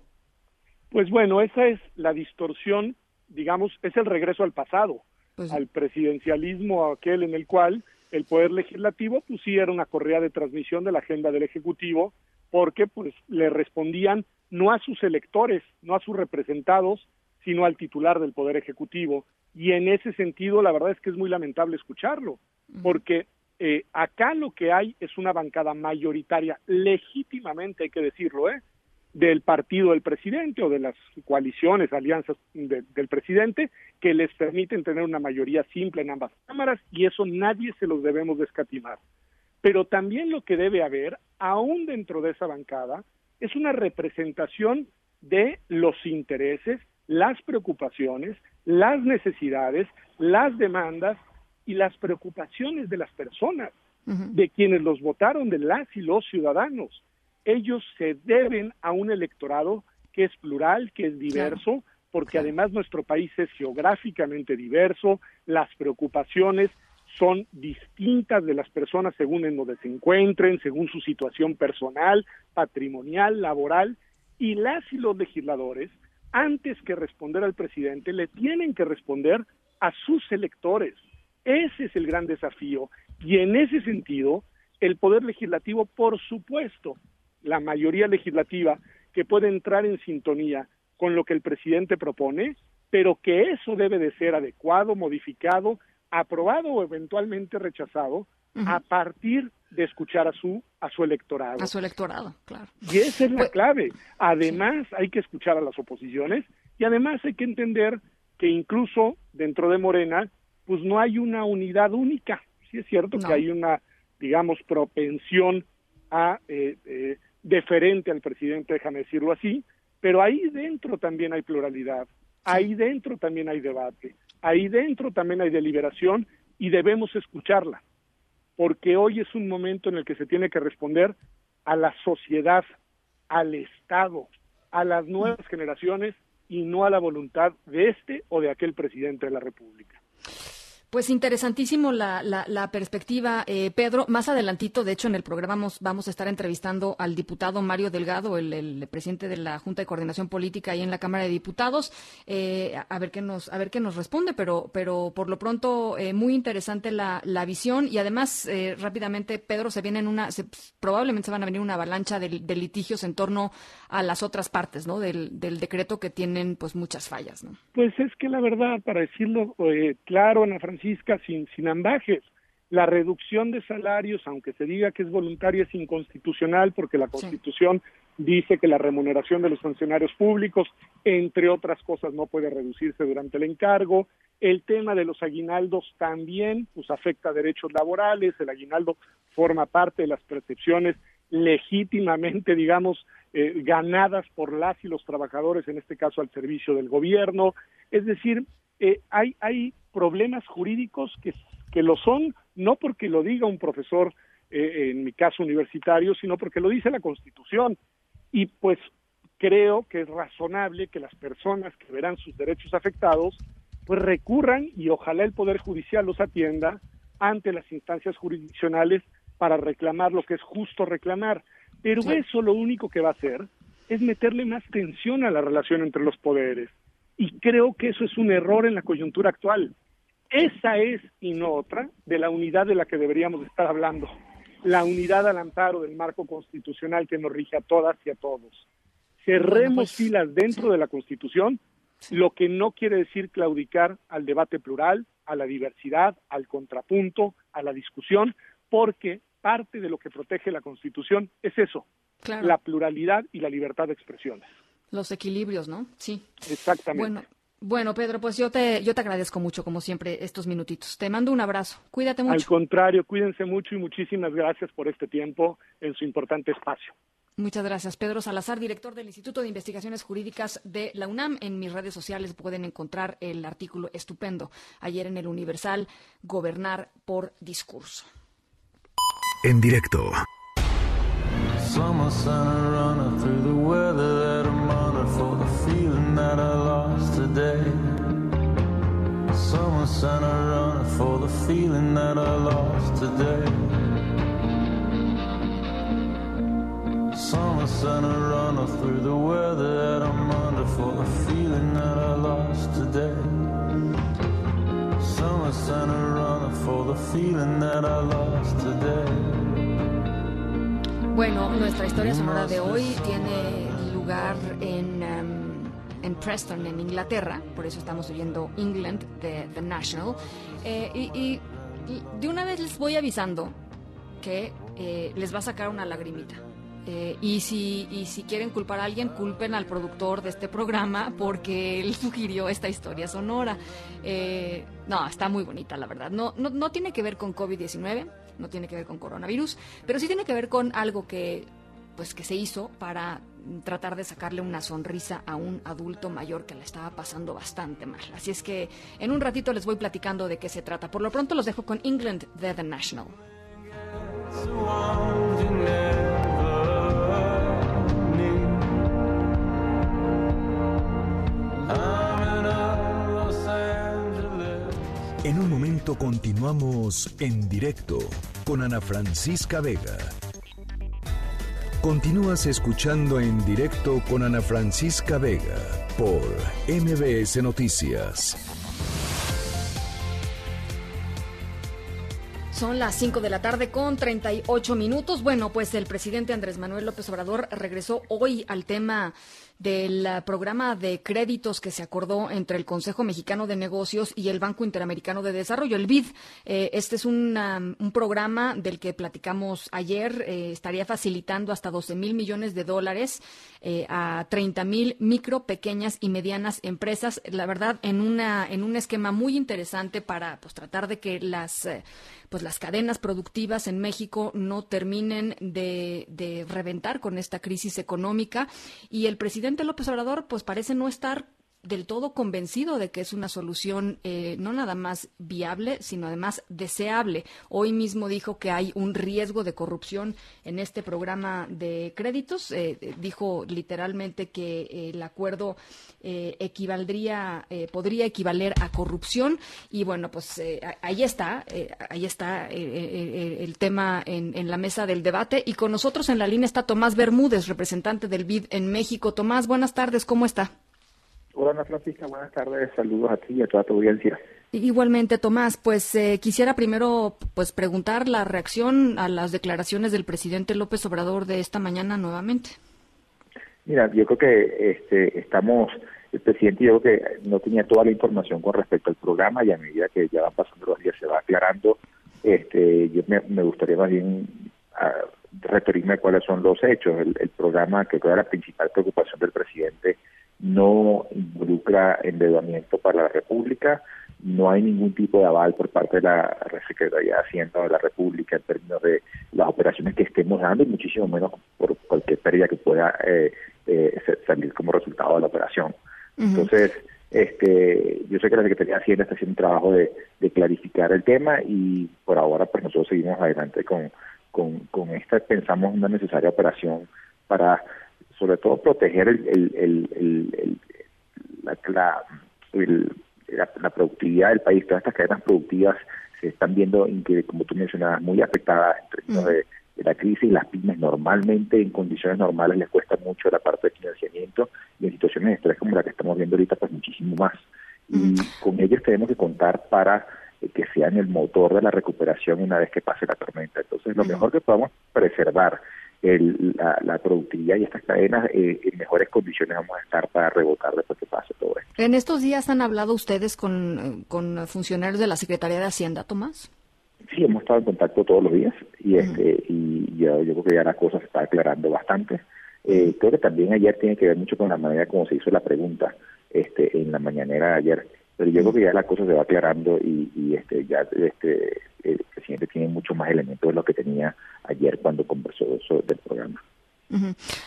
Pues bueno, esa es la distorsión, digamos, es el regreso al pasado, pues al presidencialismo aquel en el cual el poder legislativo pues sí era una correa de transmisión de la agenda del ejecutivo porque pues le respondían no a sus electores, no a sus representados, sino al titular del poder ejecutivo. Y en ese sentido la verdad es que es muy lamentable escucharlo porque eh, acá lo que hay es una bancada mayoritaria legítimamente hay que decirlo eh del partido del presidente o de las coaliciones, alianzas del presidente, que les permiten tener una mayoría simple en ambas cámaras y eso nadie se los debemos descatimar. Pero también lo que debe haber, aún dentro de esa bancada, es una representación de los intereses, las preocupaciones, las necesidades, las demandas y las preocupaciones de las personas, de quienes los votaron, de las y los ciudadanos. Ellos se deben a un electorado que es plural, que es diverso, porque además nuestro país es geográficamente diverso, las preocupaciones son distintas de las personas según en donde se encuentren, según su situación personal, patrimonial, laboral, y las y los legisladores, antes que responder al presidente, le tienen que responder a sus electores. Ese es el gran desafío. Y en ese sentido, el Poder Legislativo, por supuesto, la mayoría legislativa que puede entrar en sintonía con lo que el presidente propone, pero que eso debe de ser adecuado, modificado, aprobado o eventualmente rechazado a partir de escuchar a su a su electorado. A su electorado, claro. Y esa es la clave. Además, hay que escuchar a las oposiciones y además hay que entender que incluso dentro de Morena, pues no hay una unidad única. Sí es cierto que hay una, digamos, propensión a eh, eh, deferente al presidente, déjame decirlo así, pero ahí dentro también hay pluralidad, ahí dentro también hay debate, ahí dentro también hay deliberación y debemos escucharla, porque hoy es un momento en el que se tiene que responder a la sociedad, al Estado, a las nuevas generaciones y no a la voluntad de este o de aquel presidente de la República. Pues interesantísimo la, la, perspectiva, eh, Pedro. Más adelantito, de hecho, en el programa vamos, vamos, a estar entrevistando al diputado Mario Delgado, el, presidente de la Junta de Coordinación Política ahí en la Cámara de Diputados, eh, a ver qué nos a ver qué nos responde. Pero, pero por lo pronto eh, muy interesante la, la, visión y además rápidamente, Pedro, se viene una, probablemente se van a venir una avalancha de, litigios en torno a las otras partes, ¿no? Del, del, decreto que tienen pues muchas fallas, ¿no? Pues es que la verdad, para decirlo claro, Ana Francisca sin, sin ambajes. La reducción de salarios, aunque se diga que es voluntaria, es inconstitucional porque la Constitución dice que la remuneración de los funcionarios públicos, entre otras cosas, no puede reducirse durante el encargo. El tema de los aguinaldos también pues, afecta derechos laborales. El aguinaldo forma parte de las percepciones legítimamente, digamos, eh, ganadas por las y los trabajadores, en este caso al servicio del gobierno. Es decir, eh, hay, hay problemas jurídicos que, que lo son no porque lo diga un profesor, eh, en mi caso universitario, sino porque lo dice la Constitución. Y pues creo que es razonable que las personas que verán sus derechos afectados, pues recurran y ojalá el Poder Judicial los atienda ante las instancias jurisdiccionales para reclamar lo que es justo reclamar. Pero eso lo único que va a hacer es meterle más tensión a la relación entre los poderes. Y creo que eso es un error en la coyuntura actual. Esa es, y no otra, de la unidad de la que deberíamos estar hablando. La unidad al amparo del marco constitucional que nos rige a todas y a todos. Cerremos pues, filas dentro de la Constitución, lo que no quiere decir claudicar al debate plural, a la diversidad, al contrapunto, a la discusión, porque parte de lo que protege la Constitución es eso, la pluralidad y la libertad de expresiones. Los equilibrios, ¿no? Sí. Exactamente. Bueno, bueno, Pedro, pues yo te, yo te agradezco mucho, como siempre, estos minutitos. Te mando un abrazo. Cuídate mucho. Al contrario, cuídense mucho y muchísimas gracias por este tiempo en su importante espacio. Muchas gracias. Pedro Salazar, director del Instituto de Investigaciones Jurídicas de la UNAM. En mis redes sociales pueden encontrar el artículo estupendo ayer en el Universal, Gobernar por Discurso. En directo. Someone sent a runner for the feeling that I lost today. Someone sent a runner through the weather that I'm under for the feeling that I lost today. Someone sent a runner for the feeling that I lost today. Bueno, nuestra historia sonora de hoy tiene lugar en um, en Preston, en Inglaterra, por eso estamos oyendo England de The National. Eh, y, de una vez les voy avisando que eh, les va a sacar una lagrimita. Eh, y, si, y si quieren culpar a alguien, culpen al productor de este programa porque él sugirió esta historia sonora. no, está muy bonita, la verdad. No, no, no tiene que ver con COVID-19, no tiene que ver con coronavirus, pero sí tiene que ver con algo que, pues, que se hizo para tratar de sacarle una sonrisa a un adulto mayor que le estaba pasando bastante mal. Así es que en un ratito les voy platicando de qué se trata. Por lo pronto los dejo con England The National. En un momento continuamos en directo con Ana Francisca Vega. Continúas escuchando en directo con Ana Francisca Vega por MBS Noticias. Son las 5 de la tarde con 38 minutos. Bueno, pues el presidente Andrés Manuel López Obrador regresó hoy al tema del ah, programa de créditos que se acordó entre el Consejo Mexicano de Negocios y el Banco Interamericano de Desarrollo, el BID. Eh, este es un, un, programa del que platicamos ayer. Eh, estaría facilitando hasta 12 mil millones de dólares eh, a 30 mil micro, pequeñas y medianas empresas. La verdad, en, una, en un esquema muy interesante para pues, tratar de que las pues las cadenas productivas en México no terminen de, de reventar con esta crisis económica y el presidente López Obrador pues parece no estar del todo convencido de que es una solución eh, no nada más viable, sino además deseable. Hoy mismo dijo que hay un riesgo de corrupción en este programa de créditos. Eh, dijo literalmente que el acuerdo eh, equivaldría, podría equivaler a corrupción. Y bueno, pues ahí está, ahí está el tema en, en la mesa del debate. Y con nosotros en la línea está Tomás Bermúdez, representante del BID en México. Tomás, buenas tardes, ¿cómo está? Hola Ana Francisca, buenas tardes, saludos a ti y a toda tu audiencia. Igualmente, Tomás, pues eh, quisiera primero pues preguntar la reacción a las declaraciones del presidente López Obrador de esta mañana nuevamente. Mira, yo creo que este, estamos, el presidente yo creo que no tenía toda la información con respecto al programa y a medida que ya van pasando los días se va aclarando, este, yo me, gustaría más bien a, ah, referirme a cuáles son los hechos. El, el programa que fue la principal preocupación del presidente no involucra endeudamiento para la República, no hay ningún tipo de aval por parte de la Secretaría de Hacienda de la República en términos de las operaciones que estemos dando y muchísimo menos por cualquier pérdida que pueda eh, eh, salir como resultado de la operación. Entonces, este, yo sé que la Secretaría de Hacienda está haciendo un trabajo de, clarificar el tema y por ahora pues nosotros seguimos adelante con, con, con esta, pensamos una necesaria operación para sobre todo proteger el, el, el, la, la, la, productividad del país. Todas estas cadenas productivas se están viendo, como tú mencionabas, muy afectadas en términos de, la crisis. Las pymes normalmente, en condiciones normales, les cuesta mucho la parte de financiamiento y en situaciones de estrés como la que estamos viendo ahorita, pues muchísimo más. Y con ellos tenemos que contar para que sean el motor de la recuperación una vez que pase la tormenta. Entonces, lo mejor que podamos preservar la, productividad y estas cadenas eh, en mejores condiciones vamos a estar para rebotar después que pase todo esto. ¿En estos días han hablado ustedes con, con funcionarios de la Secretaría de Hacienda, Tomás? Sí, hemos estado en contacto todos los días y, este, y yo, yo creo que ya la cosa se está aclarando bastante. Eh, creo que también ayer tiene que ver mucho con la manera como se hizo la pregunta este, en la mañanera de ayer pero yo creo que ya la cosa se va aclarando y, y este ya este el presidente tiene mucho más elementos de lo que tenía ayer cuando conversó sobre el programa.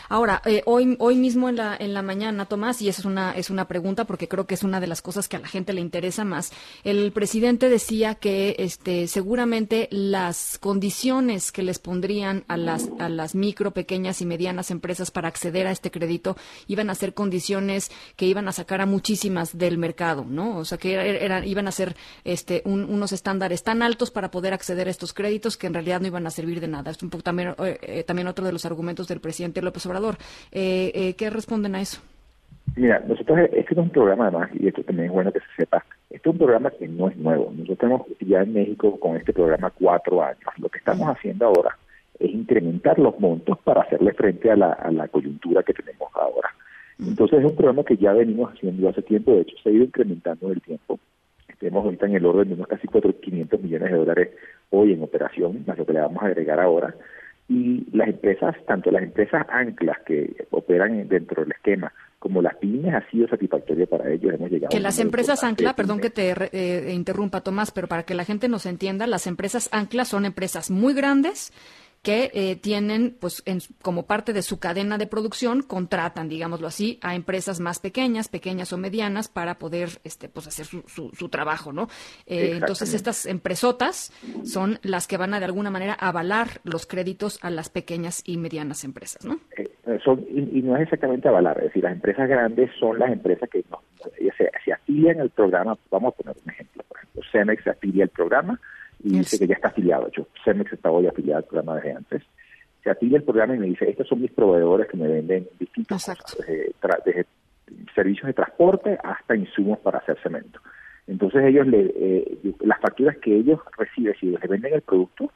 Ahora, eh, hoy, hoy mismo en la, en la mañana, Tomás, y esa es una, es una pregunta porque creo que es una de las cosas que a la gente le interesa más, el presidente decía que este, seguramente las condiciones que les pondrían a las, a las micro, pequeñas y medianas empresas para acceder a este crédito iban a ser condiciones que iban a sacar a muchísimas del mercado, ¿no? O sea, que eran, iban a ser este, unos estándares tan altos para poder acceder a estos créditos que en realidad no iban a servir de nada. Es un poco también, eh, eh, también otro de los argumentos del presidente presidente López Obrador. Eh, eh, ¿Qué responden a eso? Mira, nosotros, este es un programa además, y esto también es bueno que se sepa, este es un programa que no es nuevo. Nosotros tenemos ya en México con este programa cuatro años. Lo que estamos haciendo ahora es incrementar los montos para hacerle frente a la, a la coyuntura que tenemos ahora. Entonces es un programa que ya venimos haciendo hace tiempo, de hecho se ha ido incrementando en el tiempo. Tenemos ahorita en el orden de unos casi 400 millones de dólares hoy en operación, más lo que le vamos a agregar ahora y las empresas, tanto las empresas anclas que operan dentro del esquema como las pymes ha sido satisfactorio para ellos. Hemos llegado que las empresas ancla, perdón que te eh, interrumpa Tomás, pero para que la gente nos entienda, las empresas ancla son empresas muy grandes que eh, tienen, pues, como parte de su cadena de producción, contratan, digámoslo así, a empresas más pequeñas, pequeñas o medianas, para poder, este, pues, hacer su, su, trabajo, ¿no? Eh, entonces, estas empresotas son las que van a, de alguna manera, avalar los créditos a las pequeñas y medianas empresas, ¿no? Eh, son, y, no es exactamente avalar, es decir, las empresas grandes son las empresas que no, se, se afilian al programa, vamos a poner un ejemplo, por ejemplo, Cemex se afilia al programa, y dice que ya está afiliado. Hecho, Cemex está hoy afiliado al programa desde antes. Se afilia el programa y me dice, estos son mis proveedores que me venden distintos desde, servicios de transporte hasta insumos para hacer cemento. Entonces ellos, le, eh, las facturas que ellos reciben, si les venden el producto,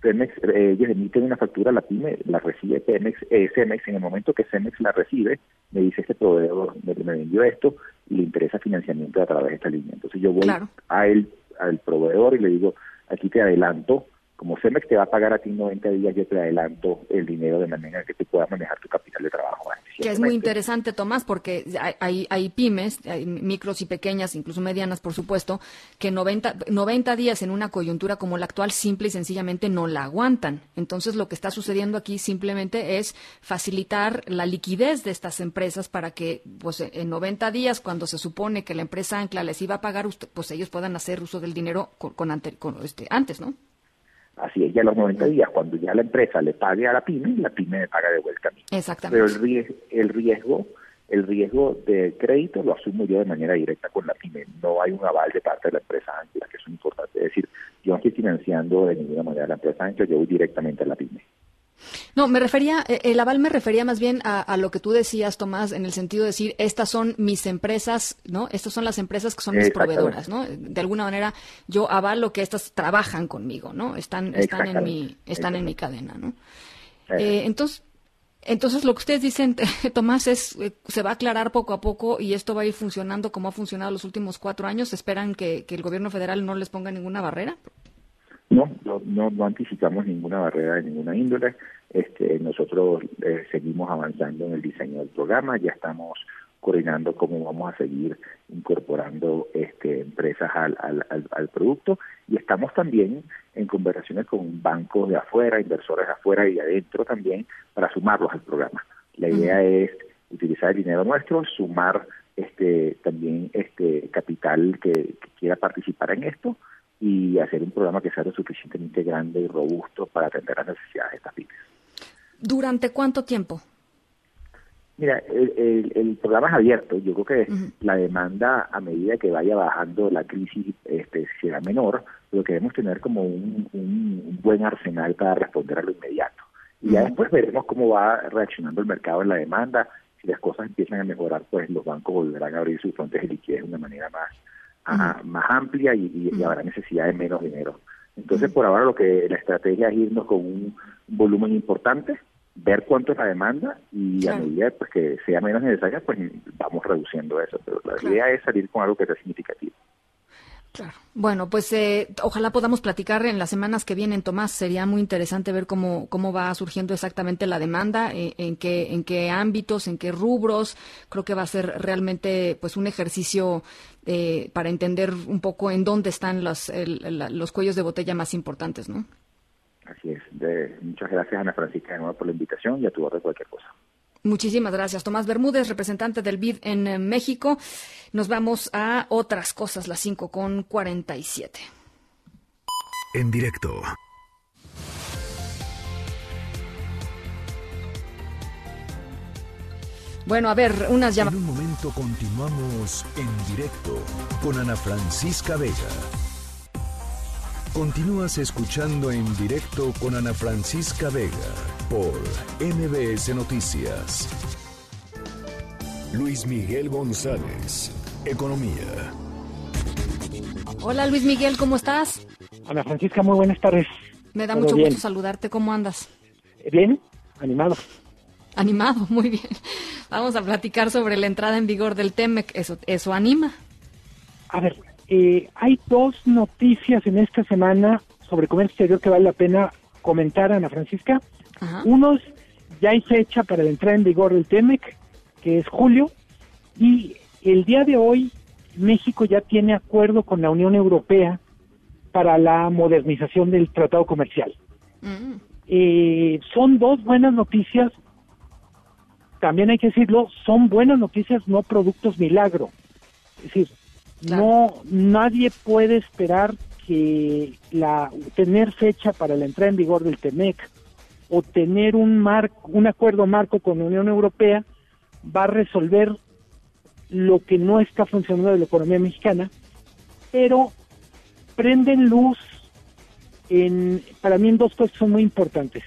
Pemex, eh, ellos emiten una factura a la pyme, la recibe Pemex, eh, Cemex, en el momento que Cemex la recibe, me dice este proveedor me, me vendió esto y le interesa financiamiento a través de esta línea. Entonces yo voy a él, al proveedor y le digo, aquí te adelanto como Cemex te va a pagar a ti 90 días, yo te adelanto el dinero de manera que te puedas manejar tu capital de trabajo. Que es muy interesante, Tomás, porque hay, hay pymes, hay micros y pequeñas, incluso medianas, por supuesto, que 90, 90 días en una coyuntura como la actual simple y sencillamente no la aguantan. Entonces, lo que está sucediendo aquí simplemente es facilitar la liquidez de estas empresas para que, pues, en 90 días, cuando se supone que la empresa ancla les iba a pagar, pues ellos puedan hacer uso del dinero con, con este, antes, ¿no? Así es, ya a los 90 días, cuando ya la empresa le pague a la pyme, la pyme me paga de vuelta a mí. Exactamente. Pero el riesgo, el riesgo, el riesgo de crédito lo asumo yo de manera directa con la pyme. No hay un aval de parte de la empresa Ancla, que es importante. Es decir, yo no estoy financiando de ninguna manera a la empresa Ancla, yo voy directamente a la pyme. No, me refería, eh, el aval me refería más bien a, lo que tú decías, Tomás, en el sentido de decir, estas son mis empresas, ¿no? Estas son las empresas que son mis proveedoras, ¿no? De alguna manera, yo avalo que estas trabajan conmigo, ¿no? Están, están en mi, están en mi cadena, ¿no? Eh, entonces, entonces, lo que ustedes dicen, Tomás, es eh, se va a aclarar poco a poco y esto va a ir funcionando como ha funcionado los últimos cuatro años. ¿Esperan que, que el gobierno federal no les ponga ninguna barrera? No, no, no, anticipamos ninguna barrera de ninguna índole. Este, nosotros eh, seguimos avanzando en el diseño del programa, ya estamos coordinando cómo vamos a seguir incorporando este, empresas al, al, al, producto y estamos también en conversaciones con bancos de afuera, inversores de afuera y adentro también para sumarlos al programa. La idea es utilizar el dinero nuestro, sumar este también este capital que quiera participar en esto y hacer un programa que sea lo suficientemente grande y robusto para atender las necesidades de estas pymes. ¿Durante cuánto tiempo? Mira, el, el, programa es abierto. Yo creo que la demanda, a medida que vaya bajando la crisis, este, será menor, pero queremos tener como un, un, buen arsenal para responder a lo inmediato. Y ya después veremos cómo va reaccionando el mercado en la demanda. Si las cosas empiezan a mejorar, pues los bancos volverán a abrir sus fuentes de liquidez de una manera más, más amplia y, habrá necesidad de menos dinero. Entonces, por ahora lo que la estrategia es irnos con un volumen importante, ver cuánto es la demanda y a medida pues, que sea menos necesaria, pues vamos reduciendo eso. Pero la idea es salir con algo que sea significativo. Claro. Bueno, pues eh, ojalá podamos platicar en las semanas que vienen, Tomás. Sería muy interesante ver cómo, cómo va surgiendo exactamente la demanda, eh, en, qué, en qué ámbitos, en qué rubros. Creo que va a ser realmente pues un ejercicio eh, para entender un poco en dónde están los, los cuellos de botella más importantes, ¿no? Así es. muchas gracias, Ana Francisca, de nuevo por la invitación y a tu orden cualquier cosa. Muchísimas gracias. Tomás Bermúdez, representante del BID en eh, México. Nos vamos a otras cosas, las 5 con 47. En directo. Bueno, a ver, unas llamadas. En un momento continuamos en directo con Ana Francisca Vega. Continúas escuchando en directo con Ana Francisca Vega por MBS Noticias. Luis Miguel González, Economía. Hola Luis Miguel, ¿cómo estás? Ana Francisca, muy buenas tardes. Me da mucho gusto saludarte, ¿cómo andas? Bien, animado. Animado, muy bien. Vamos a platicar sobre la entrada en vigor del TEMEC, eso, eso anima. A ver, eh, hay dos noticias en esta semana sobre comercio exterior que vale la pena comentar, Ana Francisca. Uno es, ya hay fecha para la entrada en vigor del TEMEC, que es julio, y el día de hoy México ya tiene acuerdo con la Unión Europea para la modernización del tratado comercial. Mm. Eh, son dos buenas noticias, también hay que decirlo, son buenas noticias, no productos milagro. Es decir, no, nadie puede esperar que la tener fecha para la entrada en vigor del TEMEC o tener un marco, un acuerdo marco con la Unión Europea va a resolver lo que no está funcionando de la economía mexicana, pero prenden luz en, para mí en dos cosas son muy importantes.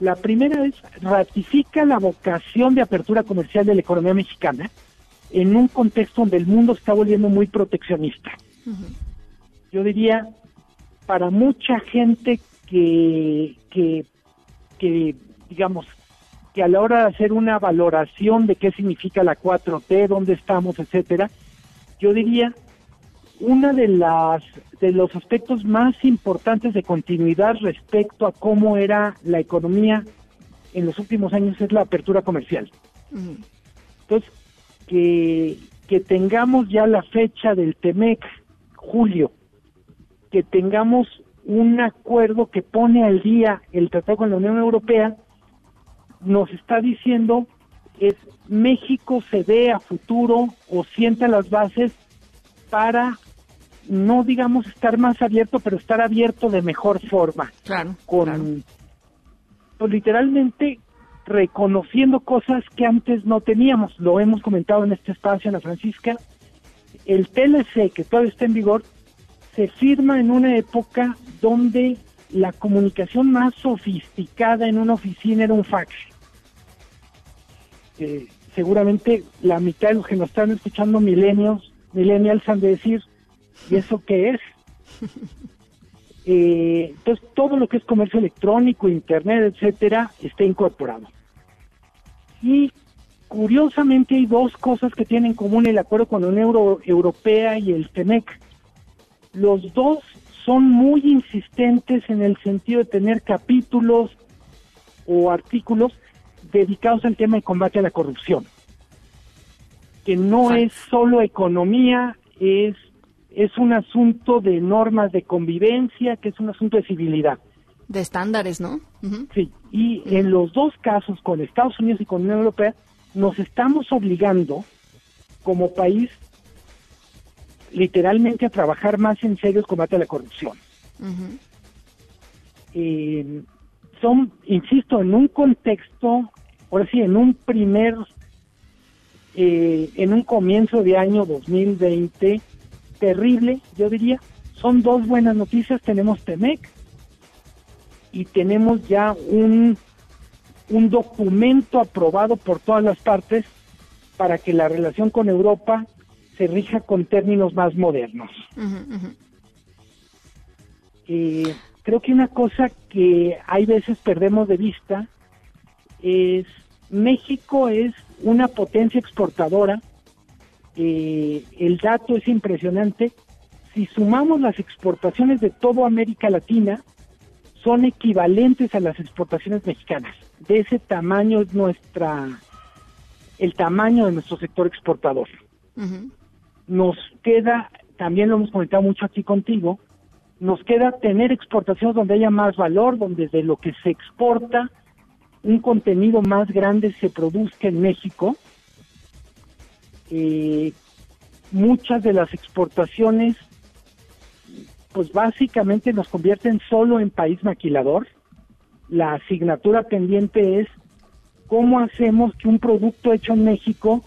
La primera es ratifica la vocación de apertura comercial de la economía mexicana, en un contexto donde el mundo está volviendo muy proteccionista. Yo diría, para mucha gente que, que, que, digamos, que a la hora de hacer una valoración de qué significa la 4T, dónde estamos, etcétera, yo diría una de las de los aspectos más importantes de continuidad respecto a cómo era la economía en los últimos años es la apertura comercial. Entonces, que, que tengamos ya la fecha del TEMEC, julio, que tengamos un acuerdo que pone al día el tratado con la Unión Europea, nos está diciendo es México se ve a futuro o sienta las bases para no digamos estar más abierto, pero estar abierto de mejor forma. Claro. Con, pues literalmente reconociendo cosas que antes no teníamos. Lo hemos comentado en este espacio, Ana Francisca. El TLC, que todavía está en vigor, se firma en una época donde la comunicación más sofisticada en una oficina era un fax. Eh, seguramente la mitad de los que nos están escuchando milenios, millennials han de decir, ¿y eso qué es? Eh, entonces, todo lo que es comercio electrónico, internet, etcétera, está incorporado. Y curiosamente hay dos cosas que tienen en común el acuerdo con la Unión Europea y el TEMEC. Los dos son muy insistentes en el sentido de tener capítulos o artículos dedicados al tema de combate a la corrupción, que no es solo economía, es, es un asunto de normas de convivencia, que es un asunto de civilidad. De estándares, ¿no? Sí, y en los dos casos, con Estados Unidos y con la Unión Europea, nos estamos obligando como país literalmente a trabajar más en serio el combate a la corrupción. Eh, son, insisto, en un contexto, ahora sí, en un primer, eh, en un comienzo de año 2020 terrible, yo diría, son dos buenas noticias, tenemos TEMEC y tenemos ya un, un documento aprobado por todas las partes para que la relación con Europa se rija con términos más modernos. Eh, creo que una cosa que hay veces perdemos de vista es México es una potencia exportadora. Eh, el dato es impresionante. Si sumamos las exportaciones de toda América Latina, son equivalentes a las exportaciones mexicanas. De ese tamaño es nuestra, el tamaño de nuestro sector exportador. Nos queda, también lo hemos comentado mucho aquí contigo, nos queda tener exportaciones donde haya más valor, donde de lo que se exporta un contenido más grande se produzca en México. Eh, muchas de las exportaciones, pues básicamente nos convierten solo en país maquilador. La asignatura pendiente es cómo hacemos que un producto hecho en México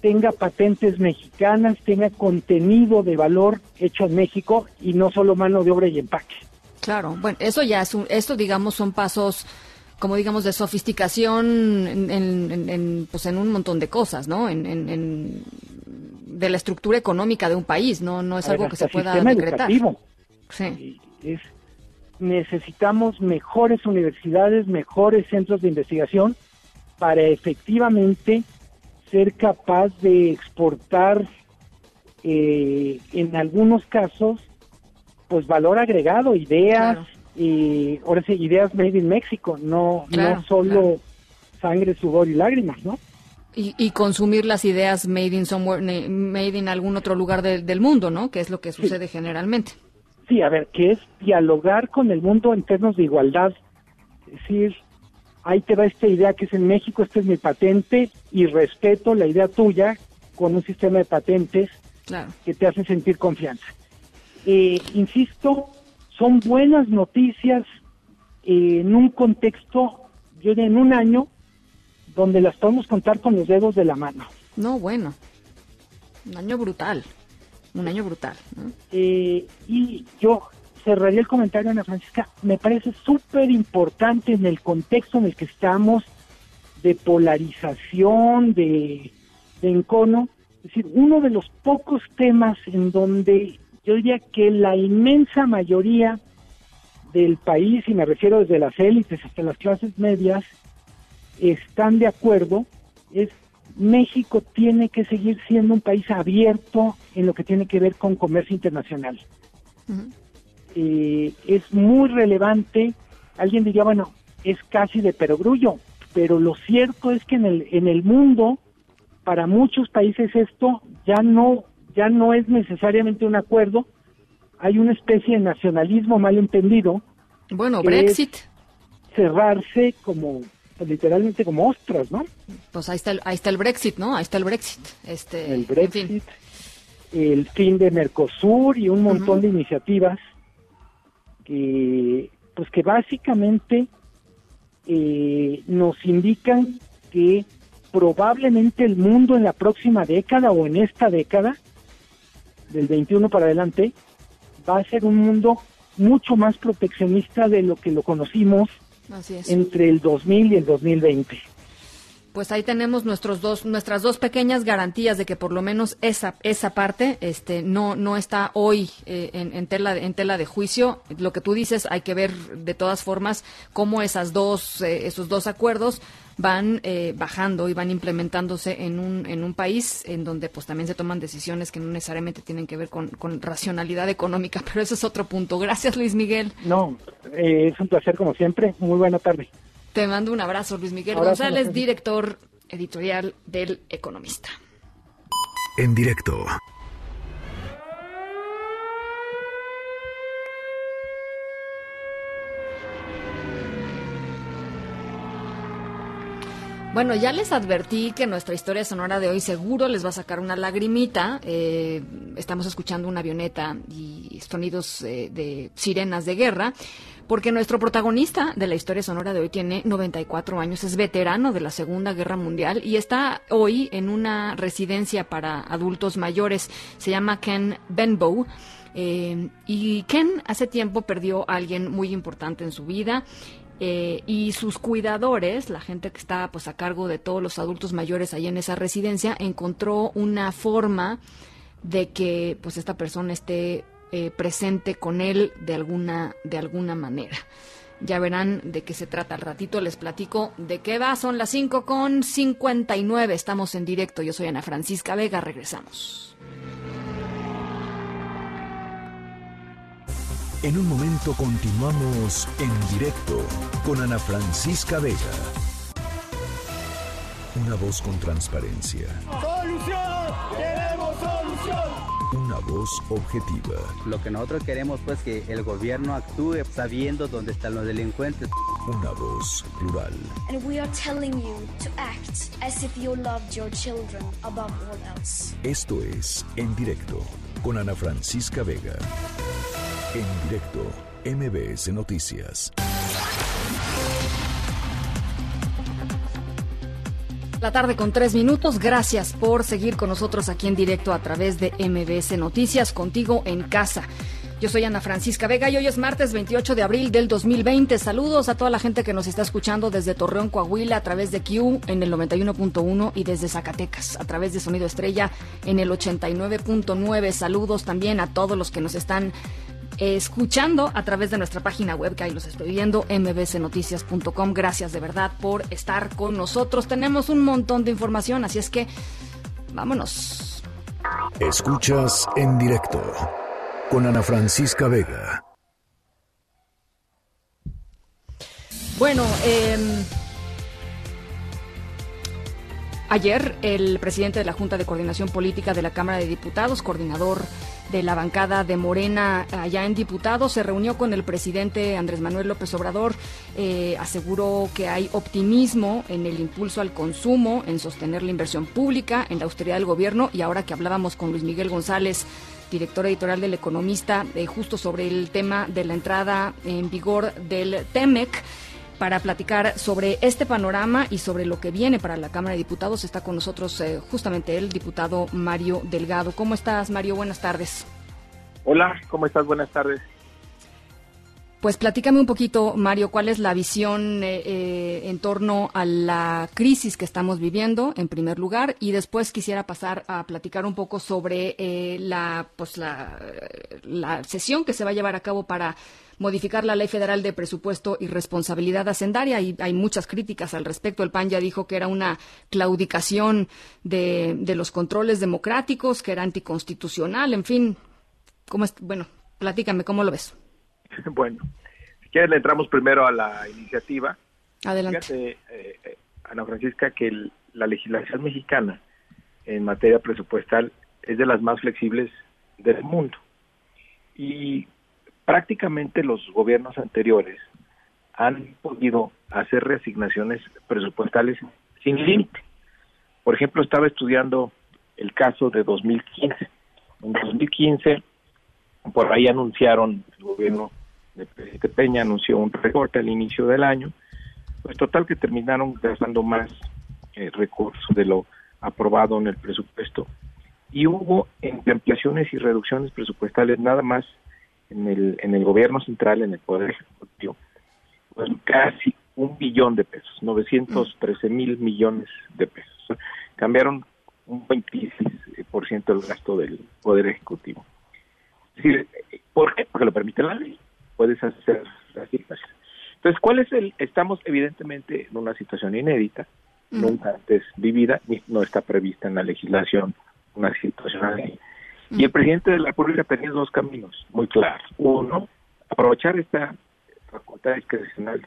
tenga patentes mexicanas, tenga contenido de valor hecho en México y no solo mano de obra y empaque. Claro, bueno, eso ya es un, esto digamos son pasos como digamos de sofisticación en, pues en un montón de cosas, ¿no? En, de la estructura económica de un país, no no es algo que se pueda decretar. Sí. Es, necesitamos mejores universidades, mejores centros de investigación para efectivamente ser capaz de exportar eh, en algunos casos pues valor agregado, ideas, y ahora sí, ideas made in México, no, no solo sangre, sudor y lágrimas, ¿no? Y, consumir las ideas made in somewhere, made in algún otro lugar del mundo, ¿no? Que es lo que sucede generalmente. Sí, a ver, que es dialogar con el mundo en términos de igualdad. Es decir, ahí te va esta idea que es en México, esta es mi patente y respeto la idea tuya con un sistema de patentes que te hace sentir confianza. Eh, insisto, son buenas noticias en un contexto, yo en un año, donde las podemos contar con los dedos de la mano. No, bueno, un año brutal, un año brutal. Eh, y yo cerraría el comentario, Ana Francisca, me parece súper importante en el contexto en el que estamos de polarización, de, encono, es decir, uno de los pocos temas en donde yo diría que la inmensa mayoría del país, y me refiero desde las élites hasta las clases medias, están de acuerdo, es México tiene que seguir siendo un país abierto en lo que tiene que ver con comercio internacional. Eh, es muy relevante, alguien diría, bueno, es casi de perogrullo, pero lo cierto es que en el, en el mundo, para muchos países esto ya no, ya no es necesariamente un acuerdo, hay una especie de nacionalismo mal entendido. Bueno, Brexit. Cerrarse como literalmente como ostras, ¿no? Pues ahí está el, ahí está el Brexit, ¿no? Ahí está el Brexit. Este, el Brexit, el fin de Mercosur y un montón de iniciativas que, pues que básicamente eh, nos indican que probablemente el mundo en la próxima década o en esta década, del 21 para adelante, va a ser un mundo mucho más proteccionista de lo que lo conocimos entre el 2000 y el 2020. Pues ahí tenemos nuestros dos, nuestras dos pequeñas garantías de que por lo menos esa, esa parte este, no, no está hoy eh, en, tela, en tela de juicio. Lo que tú dices, hay que ver de todas formas cómo esas dos, eh, esos dos acuerdos van eh, bajando y van implementándose en un, en un país en donde pues también se toman decisiones que no necesariamente tienen que ver con, racionalidad económica, pero ese es otro punto. Gracias Luis Miguel. No, eh, es un placer como siempre. Muy buena tarde. Te mando un abrazo Luis Miguel González, director editorial del Economista. En directo. Bueno, ya les advertí que nuestra historia sonora de hoy seguro les va a sacar una lagrimita. Eh, estamos escuchando una avioneta y sonidos eh, de sirenas de guerra, porque nuestro protagonista de la historia sonora de hoy tiene 94 años, es veterano de la Segunda Guerra Mundial y está hoy en una residencia para adultos mayores. Se llama Ken Benbow. Eh, y Ken hace tiempo perdió a alguien muy importante en su vida eh, y sus cuidadores, la gente que está pues a cargo de todos los adultos mayores ahí en esa residencia, encontró una forma de que pues esta persona esté eh, presente con él de alguna de alguna manera. Ya verán de qué se trata al ratito, les platico de qué va. Son las 5 con 59, estamos en directo. Yo soy Ana Francisca Vega, regresamos. En un momento continuamos en directo con Ana Francisca Vega. Una voz con transparencia. ¡Solución! ¡Queremos solución! Una voz objetiva. Lo que nosotros queremos pues que el gobierno actúe sabiendo dónde están los delincuentes. Una voz plural. And we are telling you to act as if you loved your children above all else. Esto es En Directo con Ana Francisca Vega. En directo, MBS Noticias. La tarde con tres minutos. Gracias por seguir con nosotros aquí en directo a través de MBS Noticias, contigo en casa. Yo soy Ana Francisca Vega y hoy es martes 28 de abril del 2020. Saludos a toda la gente que nos está escuchando desde Torreón, Coahuila, a través de Q en el 91.1 y desde Zacatecas a través de Sonido Estrella en el 89.9. Saludos también a todos los que nos están escuchando a través de nuestra página web, que ahí los estoy viendo, mbcnoticias.com. Gracias de verdad por estar con nosotros. Tenemos un montón de información, así es que vámonos. Escuchas en directo con Ana Francisca Vega. Bueno, eh, Ayer, el presidente de la Junta de Coordinación Política de la Cámara de Diputados, coordinador de la bancada de Morena allá en Diputados, se reunió con el presidente Andrés Manuel López Obrador. Eh, aseguró que hay optimismo en el impulso al consumo, en sostener la inversión pública, en la austeridad del gobierno. Y ahora que hablábamos con Luis Miguel González, director editorial del Economista, eh, justo sobre el tema de la entrada en vigor del TEMEC para platicar sobre este panorama y sobre lo que viene para la Cámara de Diputados. Está con nosotros eh, justamente el diputado Mario Delgado. ¿Cómo estás, Mario? Buenas tardes. Hola, ¿cómo estás? Buenas tardes. Pues platícame un poquito, Mario, cuál es la visión eh, eh, en torno a la crisis que estamos viviendo, en primer lugar, y después quisiera pasar a platicar un poco sobre eh, la, pues la, la sesión que se va a llevar a cabo para modificar la Ley Federal de Presupuesto y Responsabilidad Hacendaria y hay muchas críticas al respecto. El PAN ya dijo que era una claudicación de, de los controles democráticos, que era anticonstitucional, en fin. ¿cómo es? Bueno, platícame, ¿cómo lo ves? Bueno, si quieres le entramos primero a la iniciativa. Adelante. Fíjate, eh, Ana Francisca, que el- la legislación mexicana en materia presupuestal es de las más flexibles del mundo. Y prácticamente los gobiernos anteriores han podido hacer reasignaciones presupuestales sin límite. Por ejemplo, estaba estudiando el caso de 2015. En 2015, por ahí anunciaron, el gobierno de presidente Peña anunció un recorte al inicio del año, pues total que terminaron gastando más eh, recursos de lo aprobado en el presupuesto. Y hubo ampliaciones y reducciones presupuestales nada más en el, en el gobierno central, en el Poder Ejecutivo, pues casi un billón de pesos, 913 mil millones de pesos. Cambiaron un 26% del gasto del Poder Ejecutivo. Es decir, ¿por qué? Porque lo permite la ley. Puedes hacer asignaciones. Entonces, ¿cuál es el? Estamos evidentemente en una situación inédita, nunca antes vivida, ni no está prevista en la legislación una situación así. Y el presidente de la República tenía dos caminos muy claros. Uno, aprovechar esta facultad discrecional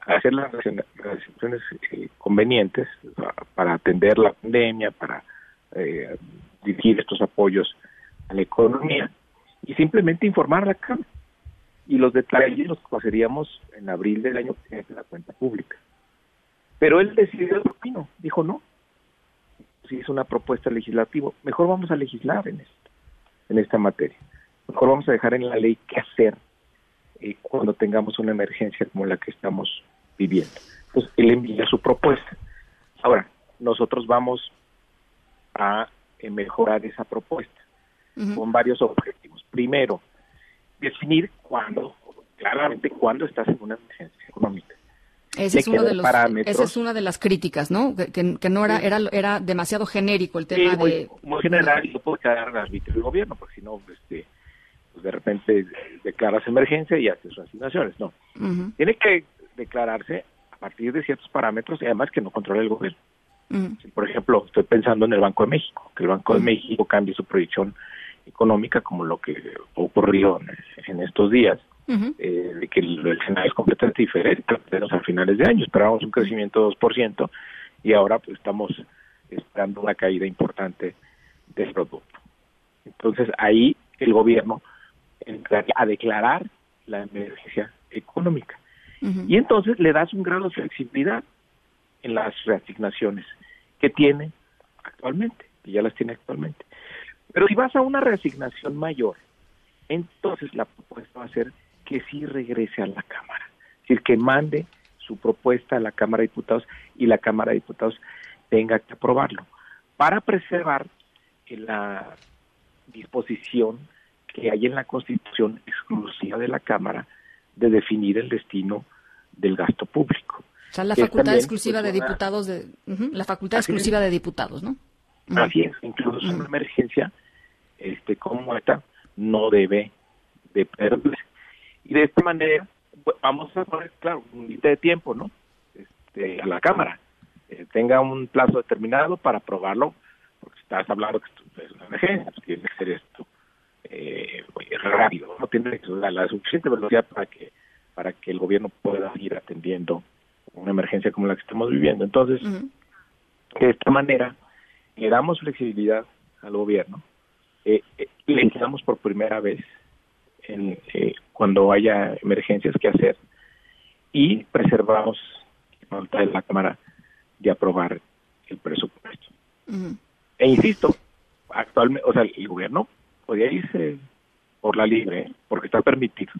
hacer las restricciones eh, convenientes pa- para atender la pandemia, para eh, dirigir estos apoyos a la economía y simplemente informar a la Cámara. Y los detalles los pasaríamos en abril del año que viene en la cuenta pública. Pero él decidió otro camino, dijo no. Si es una propuesta legislativa, mejor vamos a legislar en esto, en esta materia. Mejor vamos a dejar en la ley qué hacer eh, cuando tengamos una emergencia como la que estamos viviendo. Entonces, él envía su propuesta. Ahora, nosotros vamos a eh, mejorar esa propuesta con varios objetivos. Primero, definir cuándo, claramente cuándo estás en una emergencia económica. Ese es, uno de los, esa es una de las críticas, ¿no? Que, que- que no era, era, era demasiado genérico el tema Sí, muy, de... muy general y no puede quedar al arbitrio del gobierno, porque si no, este, pues de repente declaras emergencia y haces asignaciones. No, tiene que declararse a partir de ciertos parámetros y además que no controla el gobierno. Si, por ejemplo, estoy pensando en el Banco de México, que el Banco de México cambie su proyección económica como lo que ocurrió en, en estos días, Ujú. eh, de que el, el escenario es completamente diferente a finales de año. Esperábamos un crecimiento de 2% y ahora pues, estamos esperando una caída importante del producto. Entonces ahí el gobierno entraría a declarar la emergencia económica. Y entonces le das un grado de flexibilidad en las reasignaciones que tiene actualmente, que ya las tiene actualmente. Pero si vas a una reasignación mayor, entonces la propuesta va a ser que sí regrese a la Cámara, es decir, que mande su propuesta a la Cámara de Diputados y la Cámara de Diputados tenga que aprobarlo, para preservar la disposición que hay en la Constitución exclusiva de la Cámara de definir el destino del gasto público. O sea, la Que facultad también, exclusiva pues, de una- diputados de... la facultad Así es. exclusiva de diputados, ¿no? Así es, incluso una emergencia este, como esta no debe de perderse. Y de esta manera vamos a poner, claro, un límite de tiempo, ¿no? Este, a la Cámara. Eh, tenga un plazo determinado para aprobarlo, porque estás hablando que esto es una emergencia, pues, tiene que ser esto eh, rápido, no tiene que ser la suficiente velocidad para que para que el gobierno pueda ir atendiendo una emergencia como la que estamos viviendo. Entonces, de esta manera, le damos flexibilidad al gobierno, eh, eh, legislamos por primera vez en, eh, cuando haya emergencias que hacer y preservamos la de la Cámara de aprobar el presupuesto. E insisto, actualmente, o sea, el gobierno podría irse por la libre, porque está permitido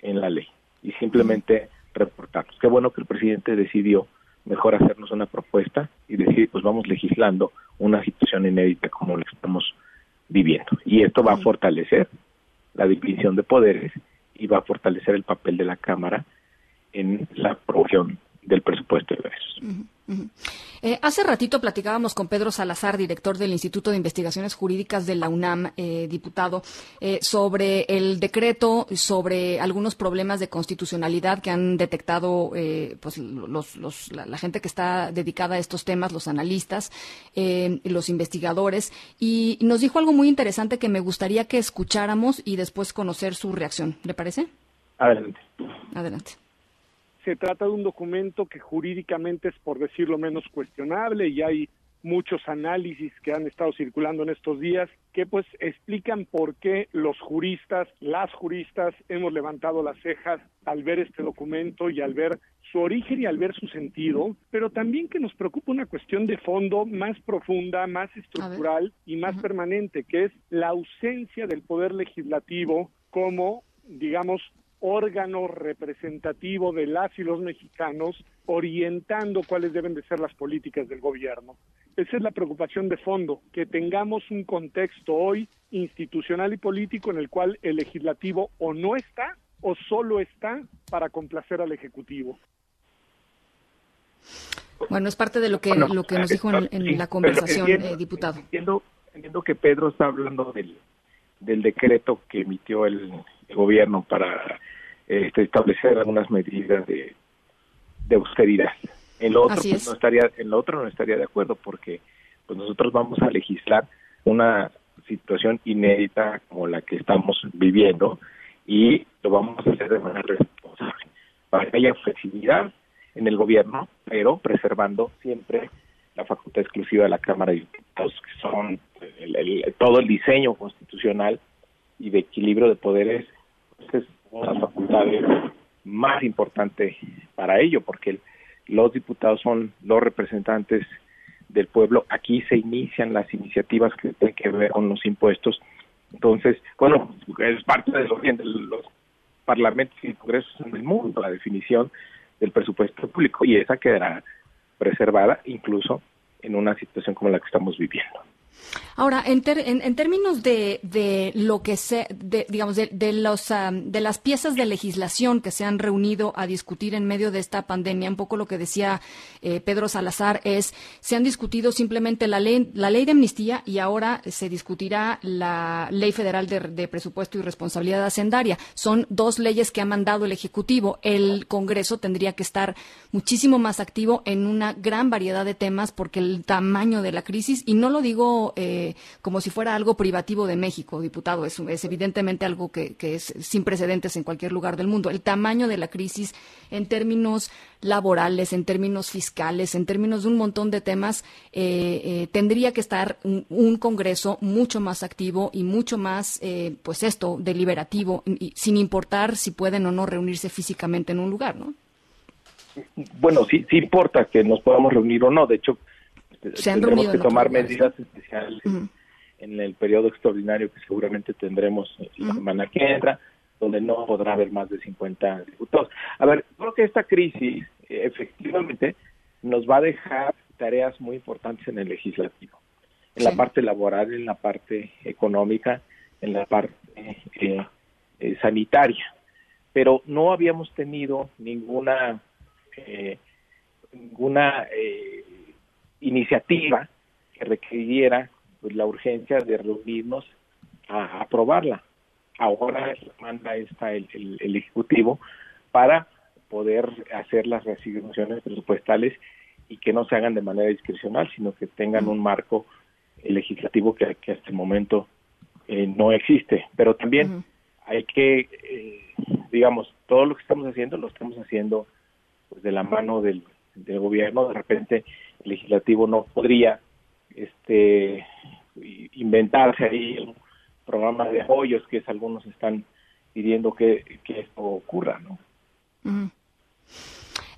en la ley, y simplemente reportarlos. Qué bueno que el presidente decidió mejor hacernos una propuesta y decir, pues vamos legislando una situación inédita como la que estamos viviendo. Y esto va a fortalecer la división de poderes y va a fortalecer el papel de la Cámara en la aprobación del presupuesto de egresos. Eh, hace ratito platicábamos con Pedro Salazar, director del Instituto de Investigaciones Jurídicas de la UNAM, eh, diputado, eh, sobre el decreto, sobre algunos problemas de constitucionalidad que han detectado pues, la, gente que está dedicada a estos temas, los analistas, los investigadores, y nos dijo algo muy interesante que me gustaría que escucháramos y después conocer su reacción. ¿Le parece? Adelante. Adelante se trata de un documento que jurídicamente es, por decirlo menos, cuestionable y hay muchos análisis que han estado circulando en estos días que pues explican por qué los juristas, las juristas hemos levantado las cejas al ver este documento y al ver su origen y al ver su sentido, pero también que nos preocupa una cuestión de fondo más profunda, más estructural y más permanente, que es la ausencia del poder legislativo como digamos, órgano representativo de las y los mexicanos orientando cuáles deben de ser las políticas del gobierno. Esa es la preocupación de fondo, que tengamos un contexto hoy institucional y político en el cual el legislativo o no está o solo está para complacer al ejecutivo. Bueno, es parte de lo que, lo que nos dijo en, la conversación, eh, diputado. Entiendo, entiendo que Pedro está hablando del, del decreto que emitió el, gobierno para este, establecer algunas medidas de, austeridad. En lo otro pues, no estaría, en lo otro no estaría de acuerdo porque pues nosotros vamos a legislar una situación inédita como la que estamos viviendo y lo vamos a hacer de manera responsable para que haya flexibilidad en el gobierno, pero preservando siempre la facultad exclusiva de la Cámara de Diputados, que son todo el diseño constitucional y de equilibrio de poderes es una facultad más importante para ello, porque los diputados son los representantes del pueblo. Aquí se inician las iniciativas que tienen que ver con los impuestos. Entonces, bueno, es parte de los, de los parlamentos y congresos en el mundo, la definición del presupuesto público, y esa quedará preservada incluso en una situación como la que estamos viviendo. Ahora, en, en, términos de, de, lo que se, de, digamos, de, de los, de las piezas de legislación que se han reunido a discutir en medio de esta pandemia, un poco lo que decía eh, Pedro Salazar es, se han discutido simplemente la ley, la ley de amnistía y ahora se discutirá la ley federal de, presupuesto y responsabilidad hacendaria. Son dos leyes que ha mandado el Ejecutivo. El Congreso tendría que estar muchísimo más activo en una gran variedad de temas porque el tamaño de la crisis, y no lo digo eh, como si fuera algo privativo de México, diputado. Es, es evidentemente algo que, es sin precedentes en cualquier lugar del mundo. El tamaño de la crisis en términos laborales, en términos fiscales, en términos de un montón de temas, eh, eh, tendría que estar un, Congreso mucho más activo y mucho más, pues esto, deliberativo, sin importar si pueden o no reunirse físicamente en un lugar, ¿no? Bueno, sí, sí importa que nos podamos reunir o no. De hecho, se tendremos que tomar medidas especiales en el periodo extraordinario que seguramente tendremos la semana que entra, donde no podrá haber más de 50 diputados. A ver, creo que esta crisis eh, efectivamente nos va a dejar tareas muy importantes en el legislativo, en la parte laboral, en la parte económica, en la parte eh, eh, sanitaria, pero no habíamos tenido ninguna ninguna iniciativa que requiriera pues, la urgencia de reunirnos a, aprobarla. Ahora manda esta el, el, Ejecutivo para poder hacer las reasignaciones presupuestales y que no se hagan de manera discrecional, sino que tengan un marco legislativo que, que hasta el momento eh, no existe. Pero también hay que, eh, digamos, todo lo que estamos haciendo lo estamos haciendo pues, de la mano del, del gobierno. De repente el legislativo no podría este inventarse ahí un programa de apoyos que es, algunos están pidiendo que, esto ocurra, ¿no?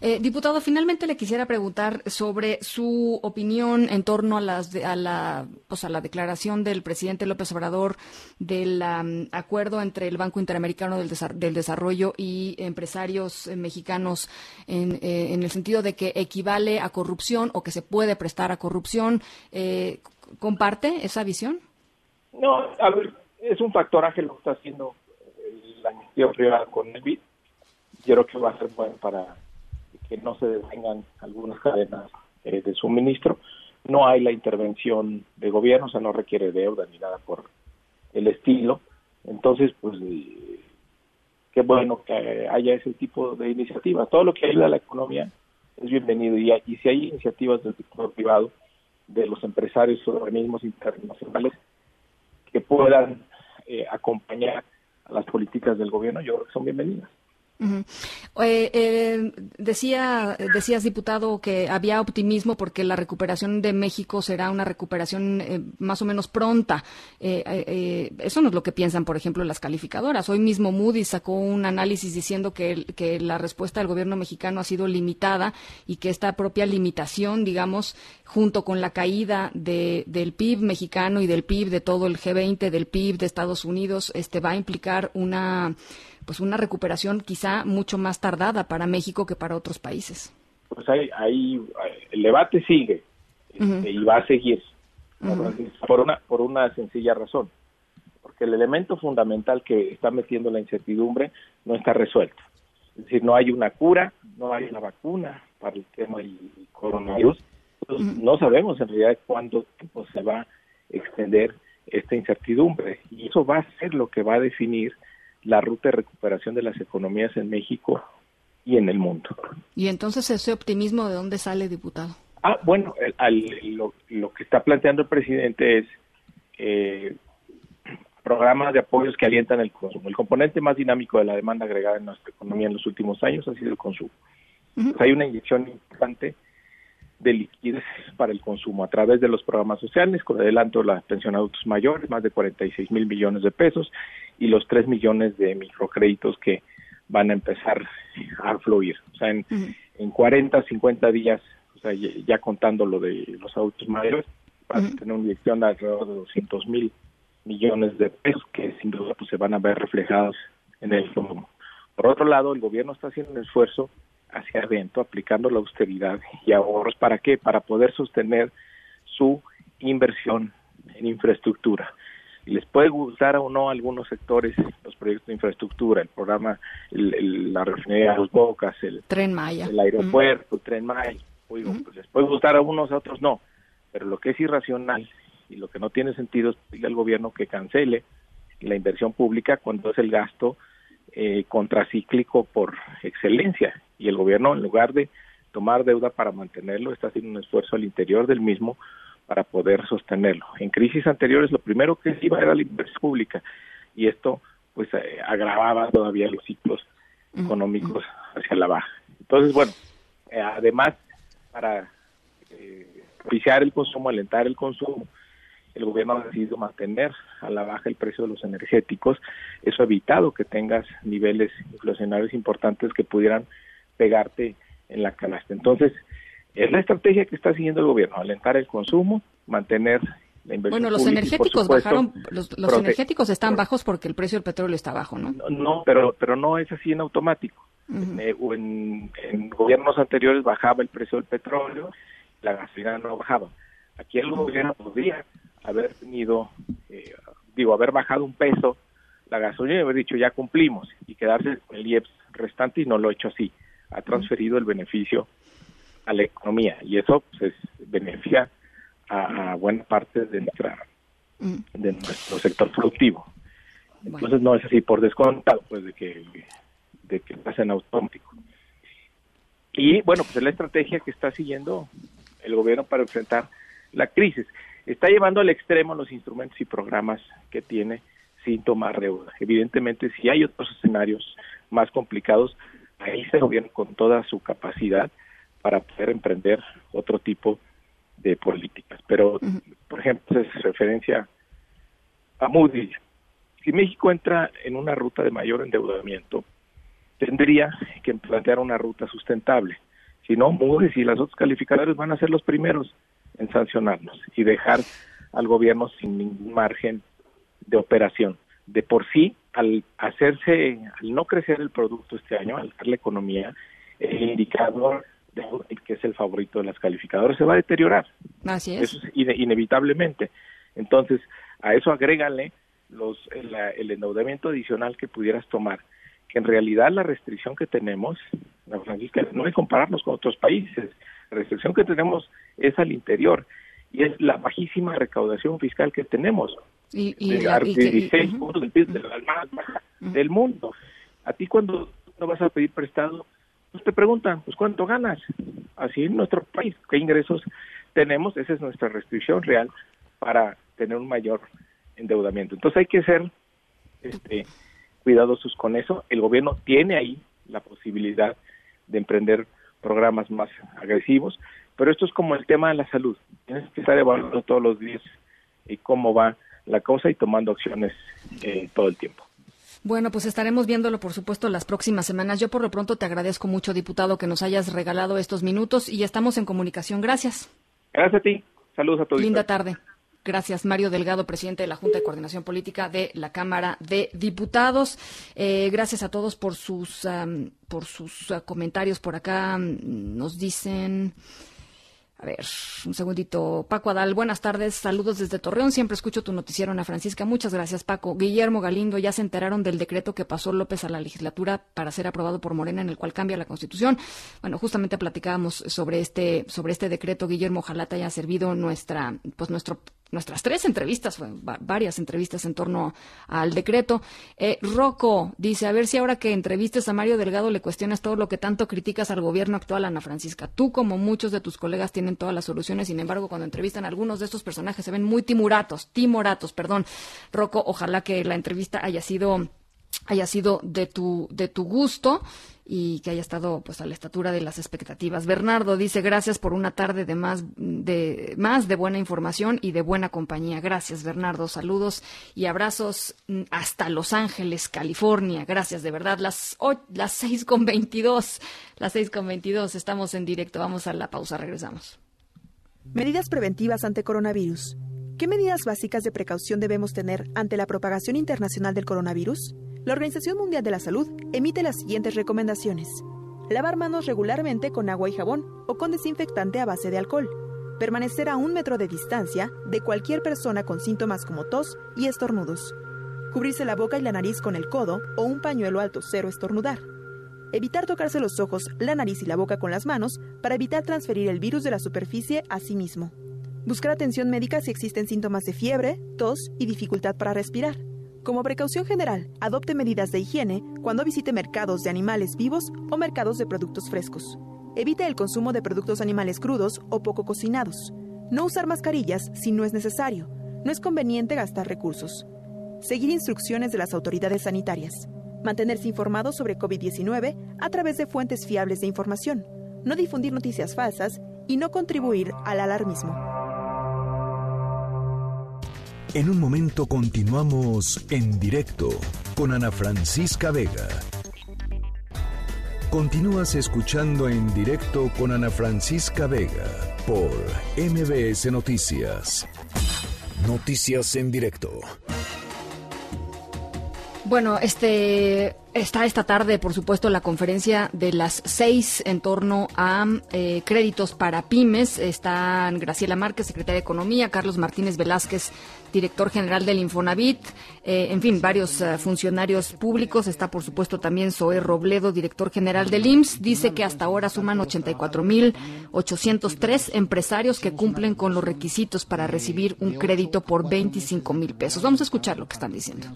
Eh, diputado, finalmente le quisiera preguntar sobre su opinión en torno a, las a, la, pues a la declaración del presidente López Obrador del acuerdo entre el Banco Interamericano del, Desarrollo y empresarios eh, mexicanos en, eh, en, el sentido de que equivale a corrupción o que se puede prestar a corrupción. ¿Comparte esa visión? No, a ver, es un factoraje lo que está haciendo la iniciativa privada con el BID, yo creo que va a ser bueno para que no se detengan algunas cadenas eh, de suministro. No hay la intervención de gobierno, o sea, no requiere deuda ni nada por el estilo. Entonces, pues, eh, qué bueno que haya ese tipo de iniciativas. Todo lo que ayuda a la economía es bienvenido. Y, y si hay iniciativas del sector privado, de los empresarios o organismos internacionales que puedan eh, acompañar a las políticas del gobierno, yo creo que son bienvenidas. Eh, eh, decía, decías, diputado, que había optimismo porque la recuperación de México será una recuperación eh, más o menos pronta. eso no es lo que piensan, por ejemplo, las calificadoras. Hoy mismo Moody sacó un análisis diciendo que, que la respuesta del gobierno mexicano ha sido limitada y que esta propia limitación, digamos, junto con la caída de, del PIB mexicano y del PIB de todo el G20, del PIB de Estados Unidos, este va a implicar una pues una recuperación quizá mucho más tardada para México que para otros países. Pues ahí, el debate sigue este, y va a seguir por una por una sencilla razón, porque el elemento fundamental que está metiendo la incertidumbre no está resuelto. Es decir, no hay una cura, no hay una vacuna para el tema del coronavirus. No sabemos en realidad cuándo se va a extender esta incertidumbre y eso va a ser lo que va a definir la ruta de recuperación de las economías en México y en el mundo. ¿Y entonces ese optimismo de dónde sale, diputado? Ah, bueno, lo, que está planteando el presidente es eh, programas de apoyos que alientan el consumo. El componente más dinámico de la demanda agregada en nuestra economía en los últimos años ha sido el consumo. hay una inyección importante de liquidez para el consumo a través de los programas sociales, con adelanto la pensión a adultos mayores, más de 46 mil millones de pesos, y los 3 millones de microcréditos que van a empezar a fluir. O sea, en, en 40, 50 días, o sea, ya, contando lo de los adultos mayores, van a tener una inyección de alrededor de 200 mil millones de pesos que sin duda pues, se van a ver reflejados en el consumo. Por otro lado, el gobierno está haciendo un esfuerzo hacia adentro, aplicando la austeridad y ahorros. ¿Para qué? Para poder sostener su inversión en infraestructura. Les puede gustar o no a algunos sectores los proyectos de infraestructura, el programa, la refinería de los Bocas, el Tren Maya, el aeropuerto, el Tren Maya. pues les puede gustar a unos, a otros no. Pero lo que es irracional y lo que no tiene sentido es pedirle al gobierno que cancele la inversión pública cuando es el gasto eh, contracíclico por excelencia y el gobierno en lugar de tomar deuda para mantenerlo está haciendo un esfuerzo al interior del mismo para poder sostenerlo. En crisis anteriores lo primero que se iba era la inversión pública y esto pues eh, agravaba todavía los ciclos económicos hacia la baja. Entonces, bueno, eh, además para eh, el consumo, alentar el consumo, el gobierno ha decidido mantener a la baja el precio de los energéticos. Eso ha evitado que tengas niveles inflacionarios importantes que pudieran pegarte en la canasta. Entonces, es la estrategia que está siguiendo el gobierno, alentar el consumo, mantener la inversión. Bueno, los energéticos bajaron, los, energéticos están bajos porque el precio del petróleo está bajo, ¿no? No, pero, pero no es así en automático. Eh, en, en, gobiernos anteriores bajaba el precio del petróleo, la gasolina no bajaba. Aquí el gobierno podría haber tenido, eh, digo, haber bajado un peso la gasolina y haber dicho ya cumplimos y quedarse con el IEPS restante y no lo ha hecho así. Ha transferido el beneficio a la economía y eso pues, beneficia a, buena parte de nuestra de nuestro sector productivo. Entonces no es así por descontado pues de que de que pasa en automático. Y bueno pues es la estrategia que está siguiendo el gobierno para enfrentar la crisis está llevando al extremo los instrumentos y programas que tiene sin tomar deuda evidentemente si hay otros escenarios más complicados ahí se gobierna con toda su capacidad para poder emprender otro tipo de políticas. Pero, por ejemplo, es referencia a Moody. Si México entra en una ruta de mayor endeudamiento, tendría que plantear una ruta sustentable. Si no, Moody's y las otros calificadores van a ser los primeros en sancionarnos y dejar al gobierno sin ningún margen de operación. De por sí, al hacerse, al no crecer el producto este año, al hacer la economía, el indicador de, que es el favorito de las calificadoras se va a deteriorar. Así es. Eso es inevitablemente. Entonces, a eso agrégale los, el, endeudamiento adicional que pudieras tomar, que en realidad la restricción que tenemos, la Francisca, no es compararnos con otros países, restricción que tenemos es al interior y es la bajísima recaudación fiscal que tenemos. Y, y, de, 16 puntos del PIB, de la más baja del mundo. A ti cuando no vas a pedir prestado, pues te preguntan, pues ¿cuánto ganas? Así en nuestro país, ¿qué ingresos tenemos? Esa es nuestra restricción real para tener un mayor endeudamiento. Entonces hay que ser este, cuidadosos con eso. El gobierno tiene ahí la posibilidad de emprender programas más agresivos, pero esto es como el tema de la salud. Tienes que estar evaluando todos los días y cómo va la cosa y tomando acciones eh, todo el tiempo. Bueno, pues estaremos viéndolo, por supuesto, las próximas semanas. Yo por lo pronto te agradezco mucho, diputado, que nos hayas regalado estos minutos y estamos en comunicación. Gracias. Gracias a ti. Saludos a todos. Linda tarde. Gracias, Mario Delgado, presidente de la Junta de Coordinación Política de la Cámara de Diputados. Eh, gracias a todos por sus, por sus ah, comentarios. Por acá mm, nos dicen. A ver, un segundito. Paco Adal, buenas tardes. Saludos desde Torreón. Siempre escucho tu noticiero, Ana Francisca. Muchas gracias, Paco. Guillermo Galindo, ya se enteraron del decreto que pasó López a la legislatura para ser aprobado por Morena, en el cual cambia la Constitución. Bueno, justamente platicábamos sobre este, sobre este decreto. Guillermo, ojalá te haya servido nuestra, pues nuestro nuestras tres entrevistas, varias entrevistas en torno al decreto. Eh, Rocco dice, a ver si ahora que entrevistes a Mario Delgado le cuestionas todo lo que tanto criticas al gobierno actual, Ana Francisca. Tú, como muchos de tus colegas, tienen todas las soluciones, sin embargo, cuando entrevistan a algunos de estos personajes se ven muy timoratos, timoratos, perdón. Rocco, ojalá que la entrevista haya sido haya sido de tu, de tu gusto y que haya estado pues a la estatura de las expectativas. Bernardo dice gracias por una tarde de más de más de buena información y de buena compañía. Gracias Bernardo, saludos y abrazos mm, hasta Los Ángeles, California. Gracias de verdad. Las las seis con veintidós, las seis con veintidós. Estamos en directo. Vamos a la pausa. Regresamos. Medidas preventivas ante coronavirus. ¿Qué medidas básicas de precaución debemos tener ante la propagación internacional del coronavirus? La Organización Mundial de la Salud emite las siguientes recomendaciones. Lavar manos regularmente con agua y jabón o con desinfectante a base de alcohol. Permanecer a un metro de distancia de cualquier persona con síntomas como tos y estornudos. Cubrirse la boca y la nariz con el codo o un pañuelo alto cero estornudar. Evitar tocarse los ojos, la nariz y la boca con las manos para evitar transferir el virus de la superficie a sí mismo. Buscar atención médica si existen síntomas de fiebre, tos y dificultad para respirar. Como precaución general, adopte medidas de higiene cuando visite mercados de animales vivos o mercados de productos frescos. Evite el consumo de productos animales crudos o poco cocinados. No usar mascarillas si no es necesario. No es conveniente gastar recursos. Seguir instrucciones de las autoridades sanitarias. Mantenerse informado sobre COVID-19 a través de fuentes fiables de información. No difundir noticias falsas y no contribuir al alarmismo. En un momento continuamos en directo con Ana Francisca Vega. Continúas escuchando en directo con Ana Francisca Vega por MBS Noticias. Noticias en directo. Bueno, este Está esta tarde, por supuesto, la conferencia de las seis en torno a eh, créditos para pymes. Están Graciela Márquez, secretaria de Economía, Carlos Martínez Velázquez, director general del Infonavit, eh, en fin, varios eh, funcionarios públicos. Está, por supuesto, también Zoé Robledo, director general del IMSS. Dice que hasta ahora suman 84.803 empresarios que cumplen con los requisitos para recibir un crédito por 25 mil pesos. Vamos a escuchar lo que están diciendo.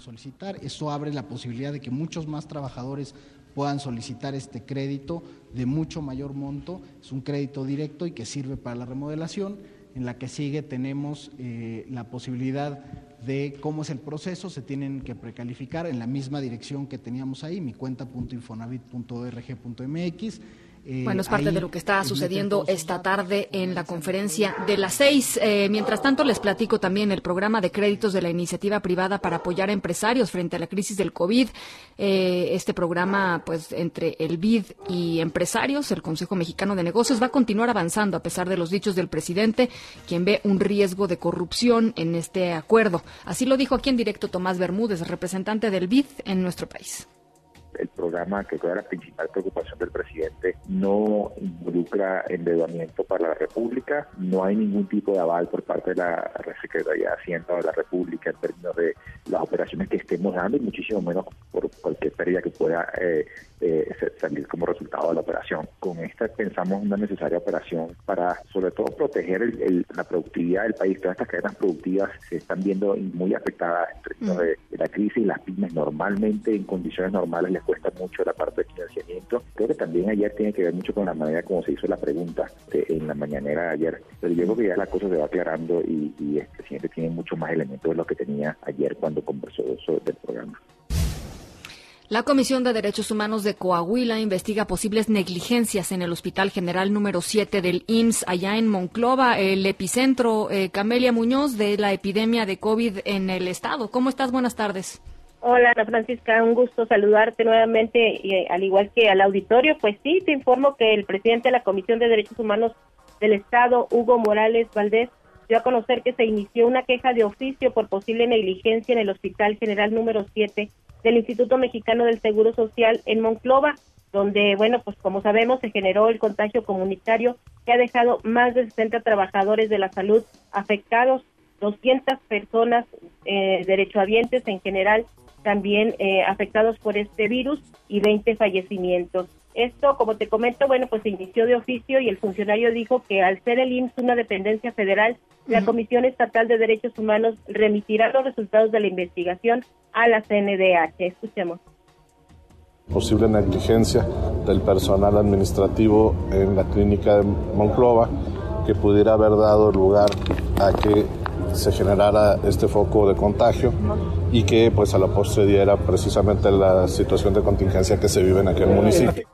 Trabajadores puedan solicitar este crédito de mucho mayor monto. Es un crédito directo y que sirve para la remodelación. En la que sigue tenemos eh, la posibilidad de cómo es el proceso, se tienen que precalificar en la misma dirección que teníamos ahí, mi cuenta.infonavit.org.mx eh, bueno, es parte de lo que está sucediendo esta tarde en la conferencia de las seis. Eh, mientras tanto, les platico también el programa de créditos de la iniciativa privada para apoyar a empresarios frente a la crisis del COVID. Eh, este programa, pues, entre el BID y empresarios, el Consejo Mexicano de Negocios, va a continuar avanzando a pesar de los dichos del presidente, quien ve un riesgo de corrupción en este acuerdo. Así lo dijo aquí en directo Tomás Bermúdez, representante del BID en nuestro país el programa, que fue la principal preocupación del presidente, no involucra endeudamiento para la República, no hay ningún tipo de aval por parte de la Secretaría de Hacienda de la República en términos de las operaciones que estemos dando y muchísimo menos por cualquier pérdida que pueda eh, eh, salir como resultado de la operación. Con esta pensamos una necesaria operación para sobre todo proteger la productividad del país. Todas estas cadenas productivas se están viendo muy afectadas términos de, la crisis y las pymes normalmente en condiciones normales les cuesta mucho la parte de financiamiento. Creo que también ayer tiene que ver mucho con la manera como se hizo la pregunta en la mañanera de ayer. Pero yo creo que ya la cosa se va aclarando y, el presidente tiene mucho más elementos de lo que tenía ayer cuando conversó sobre el programa. La Comisión de Derechos Humanos de Coahuila investiga posibles negligencias en el Hospital General número 7 del IMSS allá en Monclova, el epicentro, eh, Camelia Muñoz, de la epidemia de COVID en el estado. ¿Cómo estás? Buenas tardes. Hola, Ana Francisca, un gusto saludarte nuevamente, y, eh, al igual que al auditorio. Pues sí, te informo que el presidente de la Comisión de Derechos Humanos del Estado, Hugo Morales Valdés, dio a conocer que se inició una queja de oficio por posible negligencia en el Hospital General número 7 del Instituto Mexicano del Seguro Social en Monclova, donde, bueno, pues como sabemos, se generó el contagio comunitario que ha dejado más de 60 trabajadores de la salud afectados, 200 personas eh, derechohabientes en general también eh, afectados por este virus y 20 fallecimientos. Esto, como te comento, bueno, pues se inició de oficio y el funcionario dijo que al ser el IMSS una dependencia federal, la Comisión Estatal de Derechos Humanos remitirá los resultados de la investigación a la CNDH. Escuchemos. Posible negligencia del personal administrativo en la clínica de Monclova que pudiera haber dado lugar a que se generara este foco de contagio y que pues a la postre diera precisamente la situación de contingencia que se vive en aquel municipio.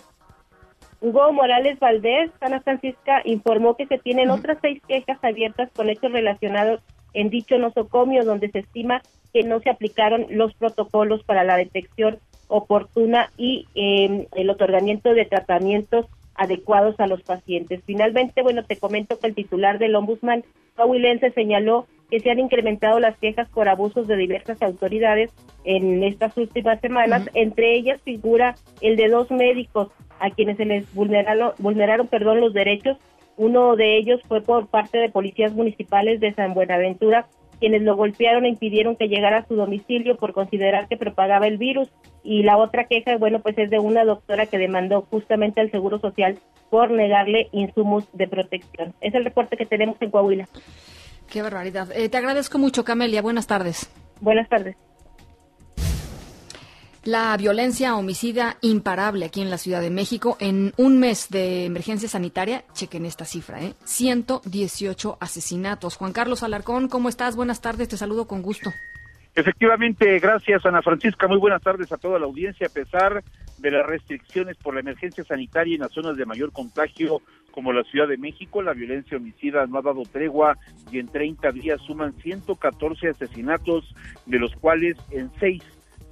Hugo Morales Valdés, Ana Francisca, informó que se tienen otras seis quejas abiertas con hechos relacionados en dicho nosocomio, donde se estima que no se aplicaron los protocolos para la detección oportuna y em, el otorgamiento de tratamientos adecuados a los pacientes. Finalmente, bueno, te comento que el titular del ombudsman coahuilense señaló que se han incrementado las quejas por abusos de diversas autoridades en estas últimas semanas. Entre ellas figura el de dos médicos a quienes se les vulneraron, vulneraron perdón, los derechos. Uno de ellos fue por parte de policías municipales de San Buenaventura, quienes lo golpearon e impidieron que llegara a su domicilio por considerar que propagaba el virus. Y la otra queja, bueno, pues es de una doctora que demandó justamente al Seguro Social por negarle insumos de protección. Es el reporte que tenemos en Coahuila. Qué barbaridad. Eh, te agradezco mucho, Camelia. Buenas tardes. Buenas tardes. La violencia homicida imparable aquí en la Ciudad de México en un mes de emergencia sanitaria, chequen esta cifra, ¿eh? 118 asesinatos. Juan Carlos Alarcón, ¿cómo estás? Buenas tardes, te saludo con gusto. Efectivamente, gracias Ana Francisca, muy buenas tardes a toda la audiencia. A pesar de las restricciones por la emergencia sanitaria en las zonas de mayor contagio como la Ciudad de México, la violencia homicida no ha dado tregua y en 30 días suman 114 asesinatos, de los cuales en seis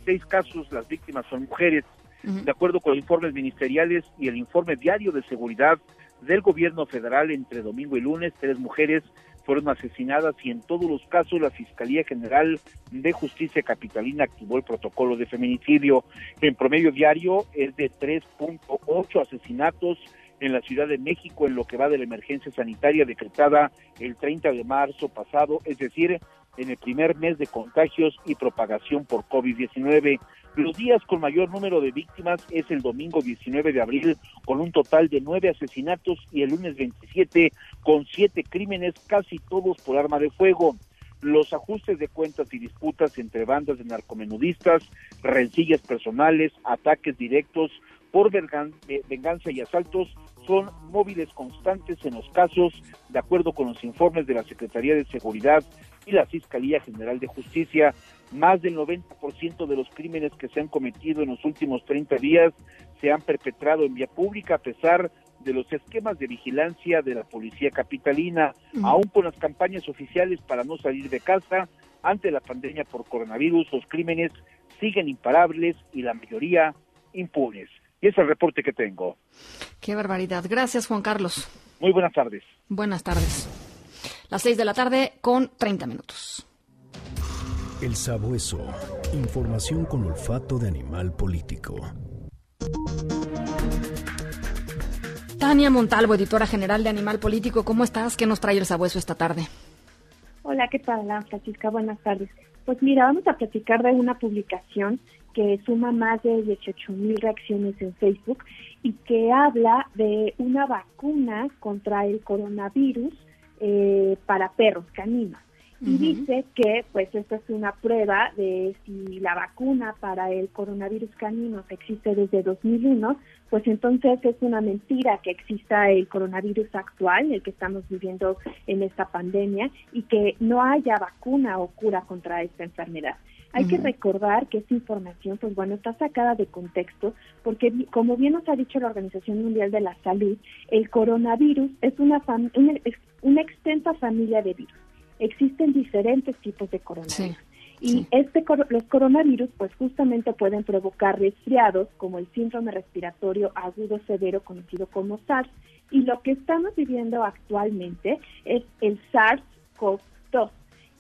seis casos las víctimas son mujeres. De acuerdo con informes ministeriales y el informe diario de seguridad del gobierno federal entre domingo y lunes, tres mujeres fueron asesinadas y en todos los casos la Fiscalía General de Justicia Capitalina activó el protocolo de feminicidio. En promedio diario es de 3.8 asesinatos en la Ciudad de México en lo que va de la emergencia sanitaria decretada el 30 de marzo pasado, es decir, en el primer mes de contagios y propagación por COVID-19. Los días con mayor número de víctimas es el domingo 19 de abril con un total de nueve asesinatos y el lunes 27 con siete crímenes, casi todos por arma de fuego. Los ajustes de cuentas y disputas entre bandas de narcomenudistas, rencillas personales, ataques directos por venganza y asaltos son móviles constantes en los casos, de acuerdo con los informes de la Secretaría de Seguridad y la Fiscalía General de Justicia. Más del 90% de los crímenes que se han cometido en los últimos 30 días se han perpetrado en vía pública a pesar de los esquemas de vigilancia de la policía capitalina, aún con las campañas oficiales para no salir de casa ante la pandemia por coronavirus, los crímenes siguen imparables y la mayoría impunes. Y es el reporte que tengo. Qué barbaridad. Gracias, Juan Carlos. Muy buenas tardes. Buenas tardes. Las seis de la tarde con 30 minutos. El sabueso. Información con olfato de animal político. Tania Montalvo, editora general de Animal Político, ¿cómo estás? ¿Qué nos trae el sabueso esta tarde? Hola, ¿qué tal, Francisca? Buenas tardes. Pues mira, vamos a platicar de una publicación que suma más de 18 mil reacciones en Facebook y que habla de una vacuna contra el coronavirus eh, para perros caninos. Y dice que pues esta es una prueba de si la vacuna para el coronavirus canino existe desde 2001, pues entonces es una mentira que exista el coronavirus actual, el que estamos viviendo en esta pandemia, y que no haya vacuna o cura contra esta enfermedad. Hay que recordar que esta información, pues bueno, está sacada de contexto, porque como bien nos ha dicho la Organización Mundial de la Salud, el coronavirus es una, una, una extensa familia de virus existen diferentes tipos de coronavirus. Y este los coronavirus pues justamente pueden provocar resfriados como el síndrome respiratorio agudo severo conocido como SARS y lo que estamos viviendo actualmente es el SARS-CoV-2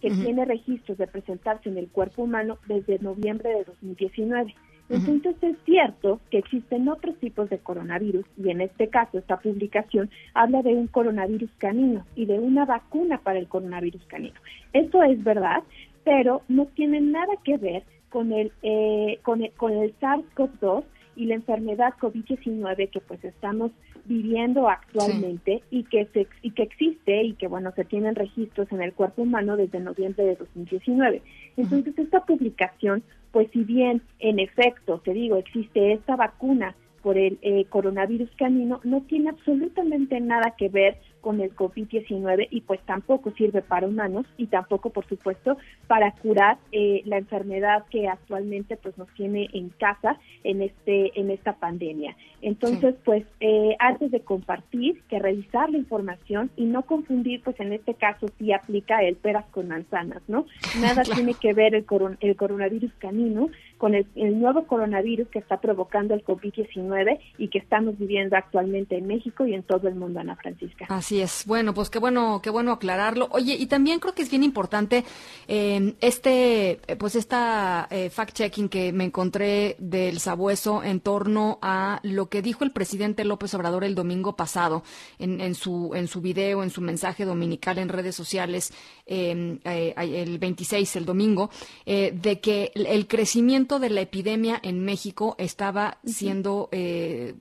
que tiene registros de presentarse en el cuerpo humano desde noviembre de 2019. Entonces es cierto que existen otros tipos de coronavirus y en este caso esta publicación habla de un coronavirus canino y de una vacuna para el coronavirus canino. Eso es verdad, pero no tiene nada que ver con el, eh, con el, con el SARS-CoV-2 y la enfermedad COVID-19 que pues estamos viviendo actualmente y que se, y que existe y que bueno se tienen registros en el cuerpo humano desde noviembre de 2019. Entonces esta publicación, pues si bien en efecto te digo existe esta vacuna por el eh, coronavirus canino no tiene absolutamente nada que ver con el COVID-19 y pues tampoco sirve para humanos y tampoco, por supuesto, para curar eh, la enfermedad que actualmente pues nos tiene en casa en este en esta pandemia. Entonces, pues eh, antes de compartir, que revisar la información y no confundir, pues en este caso sí aplica el peras con manzanas, ¿no? Nada tiene que ver el, el coronavirus canino con el, el nuevo coronavirus que está provocando el COVID-19 y que estamos viviendo actualmente en México y en todo el mundo, Ana Francisca. Así es. Bueno, pues qué bueno, qué bueno aclararlo. Oye, y también creo que es bien importante eh, este, pues esta eh, fact-checking que me encontré del sabueso en torno a lo que dijo el presidente López Obrador el domingo pasado en, en su en su video, en su mensaje dominical en redes sociales em, eh, el 26, el domingo, de que el crecimiento de la epidemia en México estaba siendo,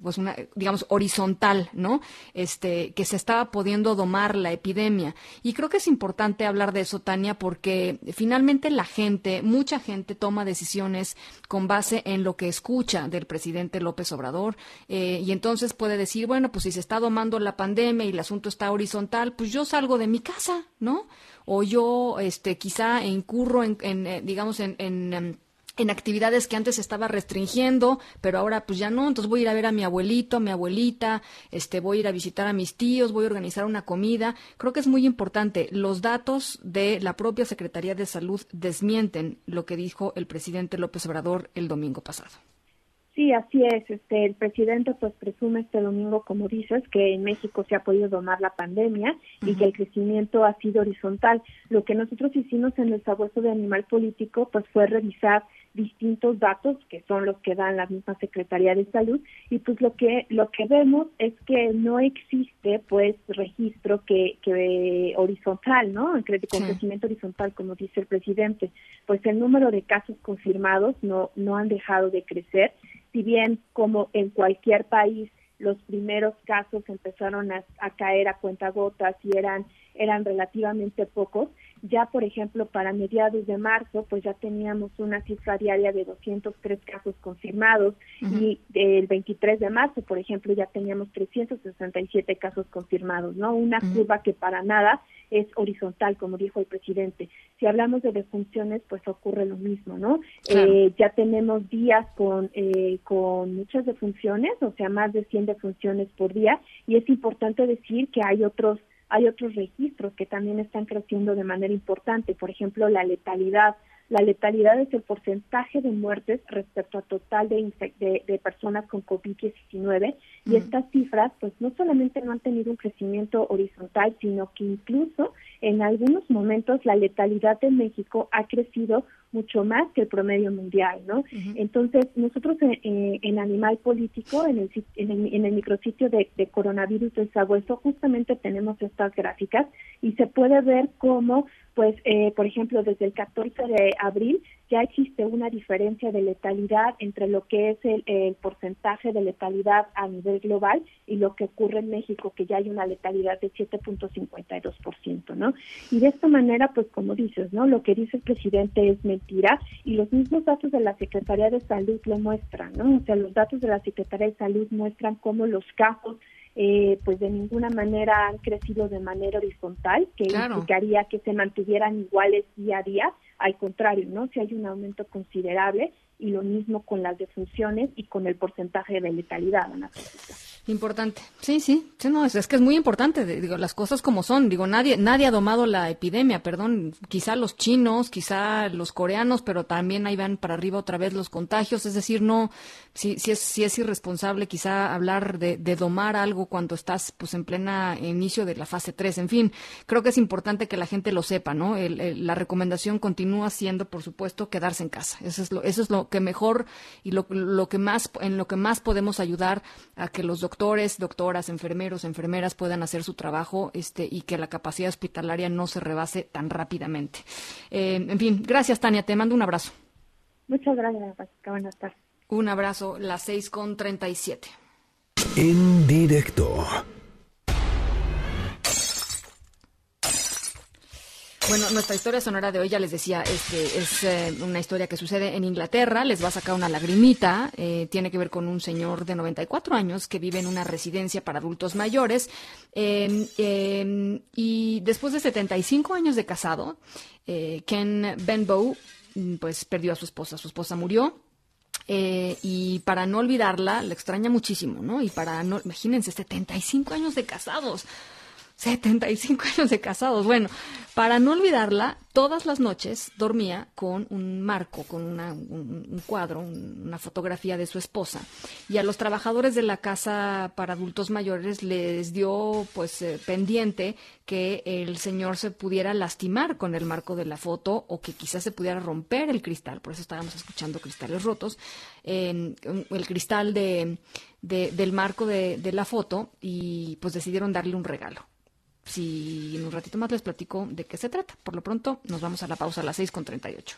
pues una, digamos, horizontal, ¿no? Este, que se estaba pudiendo domar la epidemia. Y creo que es importante hablar de eso, Tania, porque finalmente la gente, mucha gente toma decisiones con base en lo que escucha del presidente López Obrador. Eh, y entonces puede decir, bueno, pues si se está domando la pandemia y el asunto está horizontal, pues yo salgo de mi casa, ¿no? O yo, este, quizá incurro en, eh, digamos, en, en em, en actividades que antes estaba restringiendo, pero ahora pues ya no, entonces voy a ir a ver a mi abuelito, a mi abuelita, este voy a ir a visitar a mis tíos, voy a organizar una comida. Creo que es muy importante. Los datos de la propia Secretaría de Salud desmienten lo que dijo el presidente López Obrador el domingo pasado. Sí, así es. Este, el presidente pues presume este domingo, como dices, que en México se ha podido domar la pandemia y que el crecimiento ha sido horizontal. Lo que nosotros hicimos en el sabueso de animal político pues fue revisar distintos datos que son los que dan la misma Secretaría de Salud y pues lo que lo que vemos es que no existe pues registro que, que horizontal, ¿no? Con crecimiento horizontal como dice el presidente, pues el número de casos confirmados no no han dejado de crecer. Si bien como en cualquier país los primeros casos empezaron a, caer a cuentagotas y eran eran relativamente pocos, ya por ejemplo para mediados de marzo pues ya teníamos una cifra diaria de 203 casos confirmados y el 23 de marzo por ejemplo ya teníamos 367 casos confirmados, ¿no? Una curva que para nada es horizontal, como dijo el presidente. Si hablamos de defunciones, pues ocurre lo mismo, ¿no? Eh, ya tenemos días con, eh, con muchas defunciones, o sea, más de 100 defunciones por día, y es importante decir que hay otros hay otros registros que también están creciendo de manera importante, por ejemplo, la letalidad. La letalidad es el porcentaje de muertes respecto a total de, de, personas con COVID-19 y estas cifras pues no solamente no han tenido un crecimiento horizontal, sino que incluso en algunos momentos la letalidad de México ha crecido mucho más que el promedio mundial, ¿no? Entonces, nosotros en, en, Animal Político, en el, en el, en el micrositio de, de coronavirus desabueso, justamente tenemos estas gráficas y se puede ver cómo, pues, eh, por ejemplo, desde el 14 de abril ya existe una diferencia de letalidad entre lo que es el, el, porcentaje de letalidad a nivel global y lo que ocurre en México, que ya hay una letalidad de 7.52%, ¿no? Y de esta manera, pues como dices, ¿no? Lo que dice el presidente es mentira y los mismos datos de la Secretaría de Salud lo muestran, ¿no? O sea, los datos de la Secretaría de Salud muestran cómo los casos eh, pues de ninguna manera han crecido de manera horizontal, que implicaría que se mantuvieran iguales día a día, al contrario, ¿no? Si hay un aumento considerable y lo mismo con las defunciones y con el porcentaje de letalidad, Ana Importante. Sí, sí. sí no, es, que es muy importante. Digo, las cosas como son. Digo, nadie, nadie ha domado la epidemia, perdón. Quizá los chinos, quizá los coreanos, pero también ahí van para arriba otra vez los contagios. Es decir, no, si, si, es, si es irresponsable quizá hablar de, domar algo cuando estás pues en plena inicio de la fase 3. En fin, creo que es importante que la gente lo sepa, ¿no? la recomendación continúa siendo, por supuesto, quedarse en casa. Eso es lo, eso es lo que mejor y lo, lo que más, en lo que más podemos ayudar a que los doctores doctores, doctoras, enfermeros, enfermeras puedan hacer su trabajo este, y que la capacidad hospitalaria no se rebase tan rápidamente. Eh, en fin, gracias Tania, te mando un abrazo. Muchas gracias, Buenas tardes. Un abrazo, las seis con treinta y siete. En directo. Bueno, nuestra historia sonora de hoy, ya les decía, este, es eh, una historia que sucede en Inglaterra, les va a sacar una lagrimita, eh, tiene que ver con un señor de 94 años que vive en una residencia para adultos mayores em, y después de 75 años de casado, eh, Ken Benbow mm, pues perdió a su esposa, su esposa murió, y para no olvidarla, le extraña muchísimo, ¿no? Y para no, imagínense, 75 años de casados. 75 años de casados. Bueno, para no olvidarla, todas las noches dormía con un marco, con un, cuadro, una fotografía de su esposa. Y a los trabajadores de la casa para adultos mayores les dio pues eh, pendiente que el señor se pudiera lastimar con el marco de la foto o que quizás se pudiera romper el cristal. Por eso estábamos escuchando cristales rotos. el cristal de, del marco de la foto y pues decidieron darle un regalo si en un ratito más les platico de qué se trata. Por lo pronto, nos vamos a la pausa a las 6 con 38.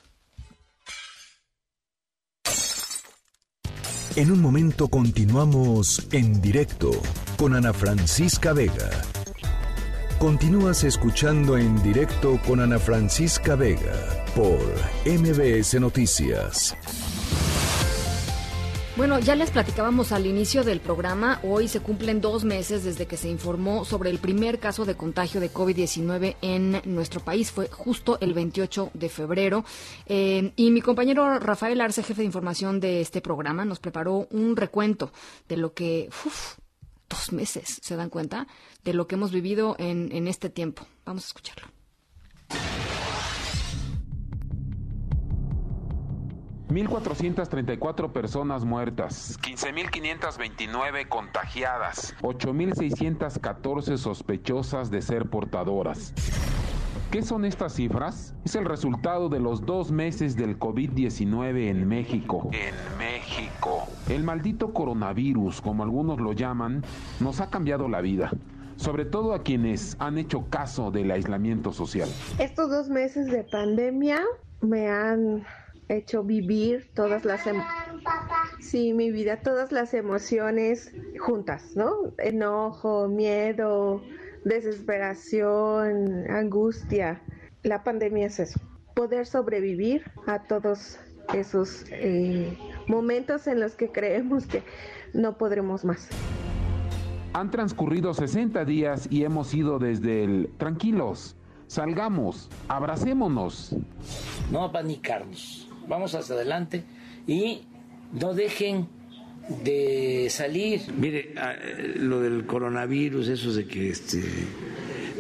En un momento continuamos en directo con Ana Francisca Vega. Continúas escuchando en directo con Ana Francisca Vega por MBS Noticias. Bueno, ya les platicábamos al inicio del programa, hoy se cumplen dos meses desde que se informó sobre el primer caso de contagio de COVID-19 en nuestro país, fue justo el 28 de febrero. Eh, y mi compañero Rafael Arce, jefe de información de este programa, nos preparó un recuento de lo que, dos meses, ¿se dan cuenta? De lo que hemos vivido en, en este tiempo. Vamos a escucharlo. 1.434 personas muertas, 15.529 contagiadas, 8.614 sospechosas de ser portadoras. ¿Qué son estas cifras? Es el resultado de los dos meses del COVID-19 en México. En México. El maldito coronavirus, como algunos lo llaman, nos ha cambiado la vida sobre todo a quienes han hecho caso del aislamiento social. Estos dos meses de pandemia me han hecho vivir todas las em- sí mi vida todas las emociones juntas no enojo miedo desesperación angustia. La pandemia es eso poder sobrevivir a todos esos eh, momentos en los que creemos que no podremos más. Han transcurrido 60 días y hemos ido desde el tranquilos salgamos abracémonos. No apanicarnos vamos hacia adelante y no dejen de salir. Mire, ah, eh, lo del coronavirus, eso de que este,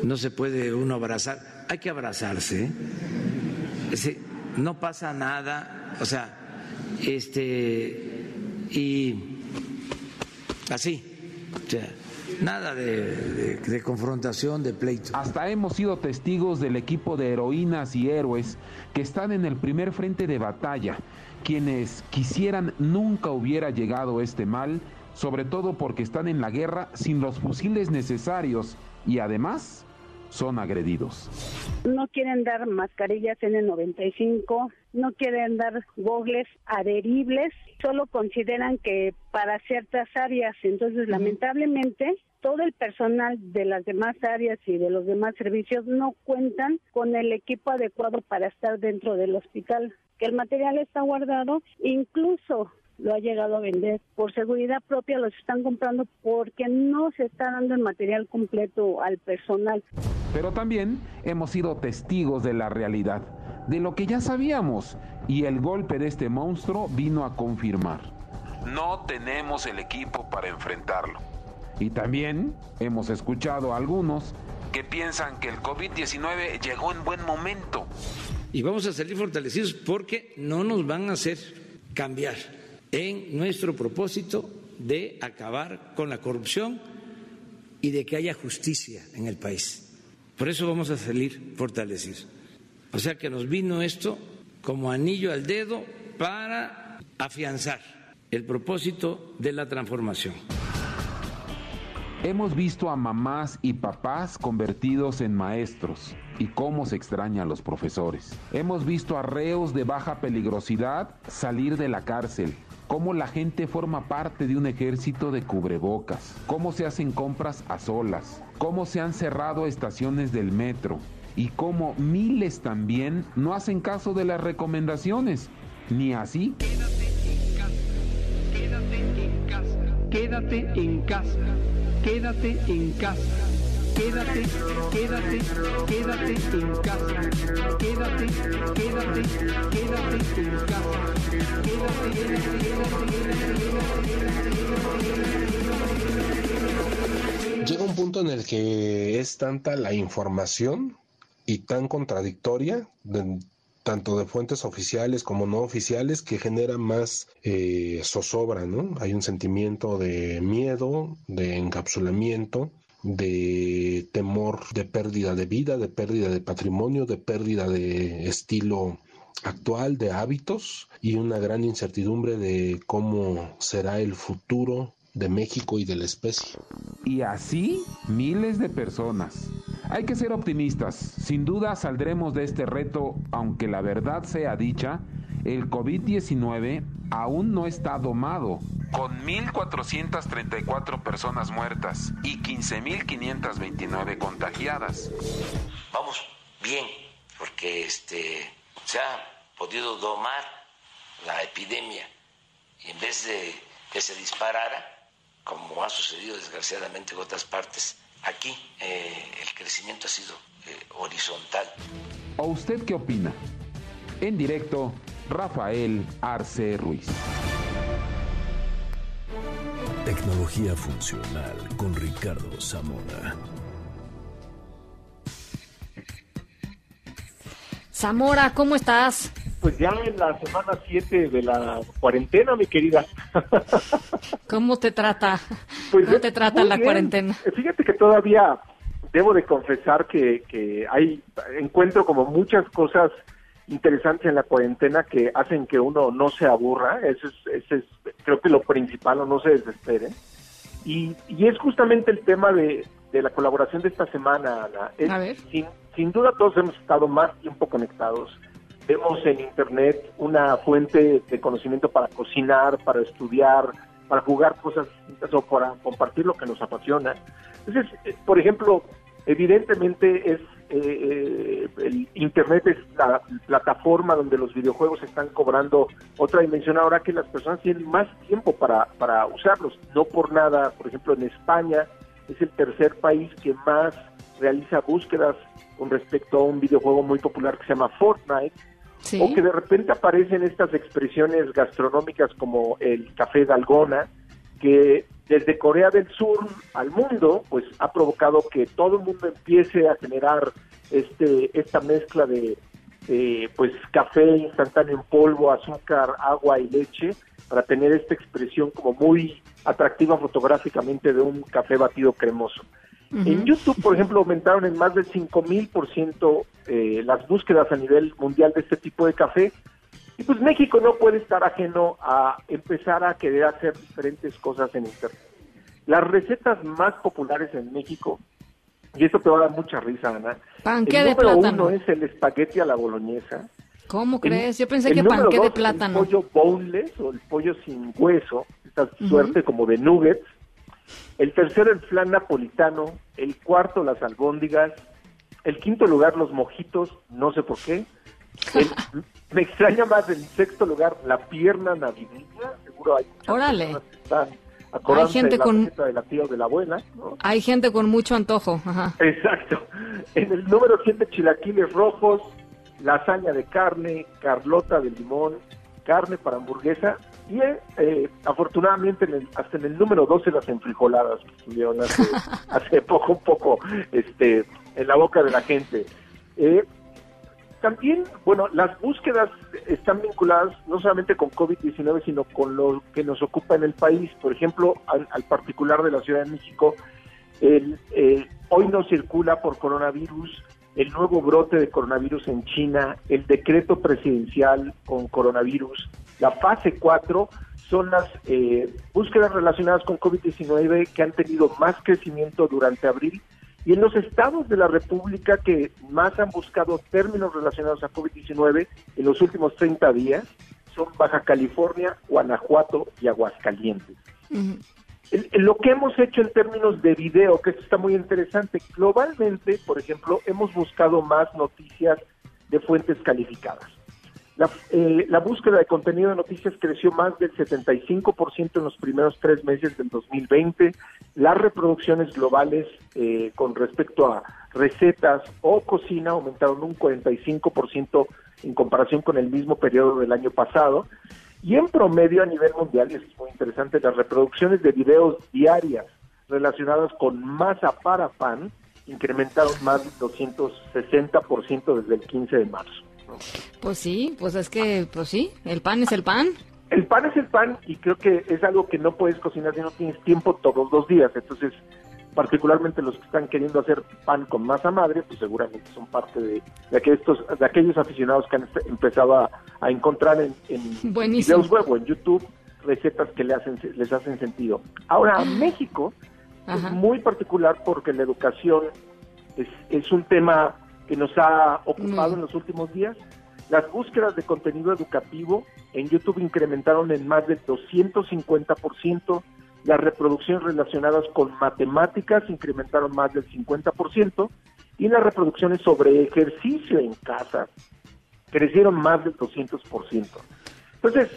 no se puede uno abrazar, hay que abrazarse. ¿eh? no pasa nada, o sea, este, y así, o sea, nada de, confrontación, de pleito. Hasta hemos sido testigos del equipo de heroínas y héroes que están en el primer frente de batalla, quienes quisieran nunca hubiera llegado este mal, sobre todo porque están en la guerra sin los fusiles necesarios y además son agredidos. No quieren dar mascarillas N95, no quieren dar gogles adheribles, solo consideran que para ciertas áreas, entonces lamentablemente todo el personal de las demás áreas y de los demás servicios no cuentan con el equipo adecuado para estar dentro del hospital, que el material está guardado, incluso lo ha llegado a vender. Por seguridad propia los están comprando porque no se está dando el material completo al personal. Pero también hemos sido testigos de la realidad, de lo que ya sabíamos, y el golpe de este monstruo vino a confirmar. No tenemos el equipo para enfrentarlo. Y también hemos escuchado a algunos que piensan que el COVID-19 llegó en buen momento. Y vamos a salir fortalecidos porque no nos van a hacer cambiar en nuestro propósito de acabar con la corrupción y de que haya justicia en el país. Por eso vamos a salir fortalecidos. O sea que nos vino esto como anillo al dedo para afianzar el propósito de la transformación. Hemos visto a mamás y papás convertidos en maestros y cómo se extrañan los profesores. Hemos visto a reos de baja peligrosidad salir de la cárcel cómo la gente forma parte de un ejército de cubrebocas, cómo se hacen compras a solas, cómo se han cerrado estaciones del metro y cómo miles también no hacen caso de las recomendaciones, ni así. Quédate en casa, quédate en casa, quédate en casa quédate, quédate, quédate en casa, quédate, quédate, quédate en casa, quédate, Llega un punto en el que es tanta la información y tan contradictoria tanto de fuentes oficiales como no oficiales, que genera más eh, zozobra, ¿no? Hay un sentimiento de miedo, de encapsulamiento, de temor de pérdida de vida, de pérdida de patrimonio, de pérdida de estilo actual, de hábitos y una gran incertidumbre de cómo será el futuro de México y de la especie. Y así miles de personas. Hay que ser optimistas. Sin duda saldremos de este reto, aunque la verdad sea dicha, el COVID-19 aún no está domado. Con 1.434 personas muertas y 15.529 contagiadas. Vamos bien, porque este, se ha podido domar la epidemia y en vez de que se disparara, como ha sucedido desgraciadamente en otras partes, aquí eh, el crecimiento ha sido eh, horizontal. ¿O usted qué opina? En directo Rafael Arce Ruiz. Tecnología funcional con Ricardo Zamora. Zamora, ¿cómo estás? Pues ya en la semana 7 de la cuarentena, mi querida. ¿Cómo te trata? Pues ¿Cómo te trata la cuarentena? Fíjate que todavía debo de confesar que, que hay encuentro como muchas cosas interesantes en la cuarentena que hacen que uno no se aburra, eso es, es creo que lo principal o no se desespere. Y, y es justamente el tema de, de, la colaboración de esta semana, Ana. A ver. Sin, sin duda todos hemos estado más tiempo conectados. Vemos en Internet una fuente de conocimiento para cocinar, para estudiar, para jugar cosas o para compartir lo que nos apasiona. Entonces, eh, por ejemplo, evidentemente es eh, el Internet es la plataforma donde los videojuegos están cobrando otra dimensión ahora que las personas tienen más tiempo para, para usarlos. No por nada, por ejemplo, en España es el tercer país que más realiza búsquedas con respecto a un videojuego muy popular que se llama Fortnite. O que de repente aparecen estas expresiones gastronómicas como el café dalgona, que desde Corea del Sur al mundo, pues ha provocado que todo el mundo empiece a generar este esta mezcla de pues café instantáneo en polvo, azúcar, agua y leche para tener esta expresión como muy atractiva fotográficamente de un café batido cremoso. En YouTube, por ejemplo, aumentaron en más del 5000% eh, las búsquedas a nivel mundial de este tipo de café. Y pues México no puede estar ajeno a empezar a querer hacer diferentes cosas en Internet. Las recetas más populares en México, y esto te va a dar mucha risa, Ana. Panque el de número plátano. uno es el espagueti a la boloñesa. ¿Cómo El- crees? Yo pensé que panque de plátano. El pollo boneless o el pollo sin hueso, esta suerte como de nuggets. El tercero, el flan napolitano. El cuarto, las albóndigas. El quinto lugar, los mojitos, no sé por qué. El- me extraña más el sexto lugar, la pierna navideña. Seguro hay muchas Órale. personas que están acordándose gente de la con- de la tía o de la abuela, ¿no? Hay gente con mucho antojo. Ajá. Exacto. En el número 7, chilaquiles rojos, lasaña de carne, carlota de limón, carne para hamburguesa y eh, afortunadamente en el- hasta en el número 12 las enfrijoladas que estuvieron hace, hace poco un poco este, en la boca de la gente. Eh, también, bueno, las búsquedas están vinculadas no solamente con COVID-19, sino con lo que nos ocupa en el país. Por ejemplo, al, al particular de la Ciudad de México, el, eh, hoy no circula por coronavirus el nuevo brote de coronavirus en China, el decreto presidencial con coronavirus, la fase 4 son las eh, búsquedas relacionadas con COVID-19 que han tenido más crecimiento durante abril y en los estados de la República que más han buscado términos relacionados a COVID-19 en los últimos 30 días son Baja California, Guanajuato y Aguascalientes. El- el- lo que hemos hecho en términos de video, que esto está muy interesante, globalmente, por ejemplo, hemos buscado más noticias de fuentes calificadas. La, eh, la búsqueda de contenido de noticias creció más del 75% en los primeros tres meses del 2020. Las reproducciones globales eh, con respecto a recetas o cocina aumentaron un 45% en comparación con el mismo periodo del año pasado. Y en promedio a nivel mundial, y es muy interesante, las reproducciones de videos diarias relacionadas con masa para pan incrementaron más del 260% desde el 15 de marzo. Pues sí, pues es que, pues sí, el pan es el pan. El pan es el pan y creo que es algo que no puedes cocinar si no tienes tiempo todos los días. Entonces, particularmente los que están queriendo hacer pan con masa madre, pues seguramente son parte de, de, aquellos, de aquellos aficionados que han empezado a, a encontrar en, en videos web o en YouTube recetas que le hacen, les hacen sentido. Ahora, a México Ajá. es muy particular porque la educación es, es un tema que nos ha ocupado Muy. en los últimos días. Las búsquedas de contenido educativo en YouTube incrementaron en más del 250%, las reproducciones relacionadas con matemáticas incrementaron más del 50% y las reproducciones sobre ejercicio en casa crecieron más del 200%. Entonces,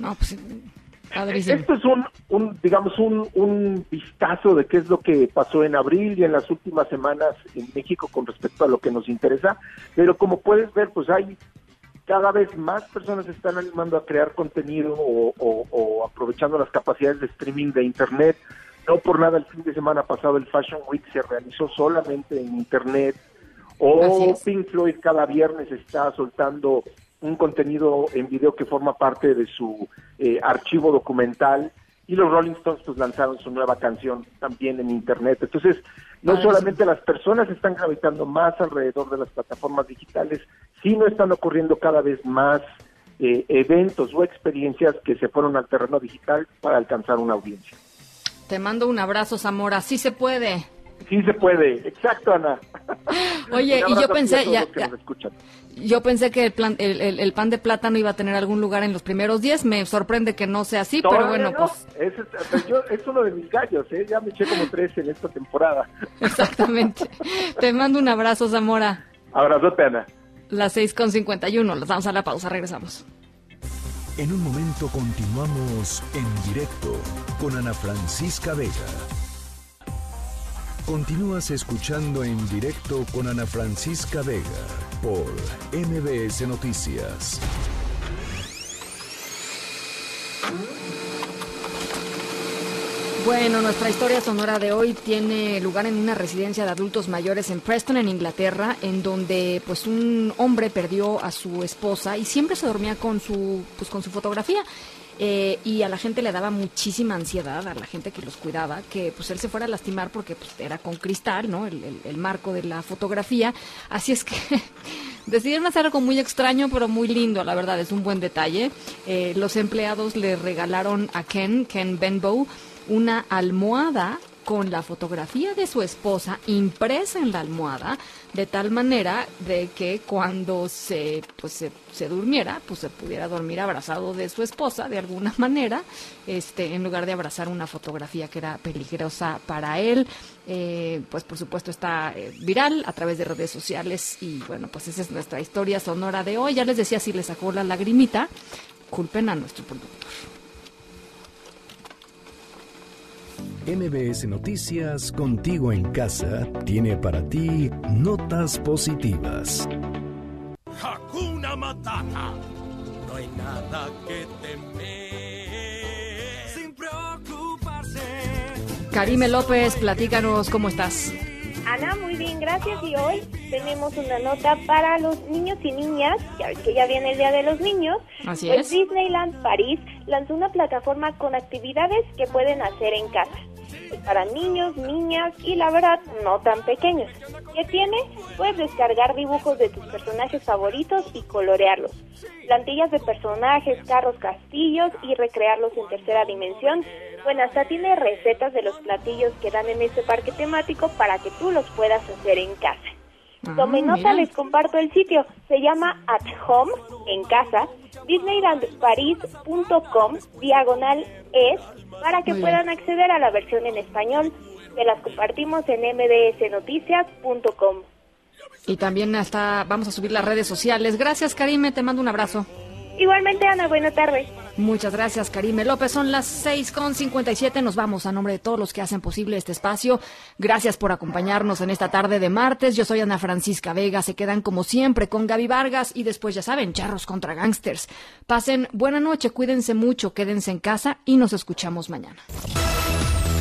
Padrísimo. esto es un, un digamos, un, un vistazo de qué es lo que pasó en abril y en las últimas semanas en México con respecto a lo que nos interesa, pero como puedes ver, pues hay cada vez más personas se están animando a crear contenido o, o- o aprovechando las capacidades de streaming de Internet. No por nada el fin de semana pasado el Fashion Week se realizó solamente en Internet. O. Pink Floyd cada viernes está soltando un contenido en video que forma parte de su eh, archivo documental. Y los Rolling Stones pues lanzaron su nueva canción también en Internet. Entonces, no solamente las personas están gravitando más alrededor de las plataformas digitales, sino están ocurriendo cada vez más eh, eventos o experiencias que se fueron al terreno digital para alcanzar una audiencia. Te mando un abrazo, Zamora. Sí se puede. Sí se puede, exacto, Ana. Oye, y yo pensé, ya, ya- nos escuchan. yo pensé que el, plan- el, el- el pan de plátano iba a tener algún lugar en los primeros días. Me sorprende que no sea así, pero bueno, no. pues Es, yo- es uno de mis gallos, ¿eh? ya me eché como tres en esta temporada. exactamente. Te mando un abrazo, Zamora. Abrazote, Ana. Las 6 con 51. Las damos a la pausa. Regresamos. En un momento continuamos en directo con Ana Francisca Vega. Continúas escuchando en directo con Ana Francisca Vega por MBS Noticias. Bueno, nuestra historia sonora de hoy tiene lugar en una residencia de adultos mayores en Preston, en Inglaterra, en donde pues un hombre perdió a su esposa y siempre se dormía con su pues con su fotografía. Eh, y a la gente le daba muchísima ansiedad, a la gente que los cuidaba, que pues él se fuera a lastimar porque pues, era con cristal, ¿no? El, el marco de la fotografía. Así es que decidieron hacer algo muy extraño, pero muy lindo, la verdad, es un buen detalle. Eh, los empleados le regalaron a Ken, Ken Benbow, una almohada con la fotografía de su esposa impresa en la almohada, de tal manera de que cuando se, pues, se, durmiera, pues se pudiera dormir abrazado de su esposa de alguna manera, este, en lugar de abrazar una fotografía que era peligrosa para él. Eh, pues por supuesto está eh, viral a través de redes sociales y bueno, pues esa es nuestra historia sonora de hoy. Ya les decía si le sacó la lagrimita, culpen a nuestro productor. MBS Noticias Contigo en Casa tiene para ti notas positivas. Hakuna Matata. No hay nada que temer. Sin preocuparse. Karime López, platícanos cómo estás. Ana, muy bien, gracias. Y hoy tenemos una nota para los niños y niñas, ya que ya viene el Día de los Niños. Así pues Disneyland París lanzó una plataforma con actividades que pueden hacer en casa para niños, niñas y la verdad no tan pequeños. ¿Qué tiene? Puedes descargar dibujos de tus personajes favoritos y colorearlos. Plantillas de personajes, carros, castillos y recrearlos en tercera dimensión. Bueno, hasta tiene recetas de los platillos que dan en este parque temático para que tú los puedas hacer en casa. Ah, Tomen nota, les comparto el sitio. Se llama At Home, en casa, disneylandparis.com, diagonal es, para que puedan acceder a la versión en español. Se las compartimos en mdsnoticias.com. Y también hasta vamos a subir las redes sociales. Gracias, Karime, te mando un abrazo. Igualmente, Ana, buena tarde. Muchas gracias, Karime López. Son las 6.57. Nos vamos a nombre de todos los que hacen posible este espacio. Gracias por acompañarnos en esta tarde de martes. Yo soy Ana Francisca Vega. Se quedan como siempre con Gaby Vargas y después, ya saben, charros contra gangsters. Pasen buena noche, cuídense mucho, quédense en casa y nos escuchamos mañana.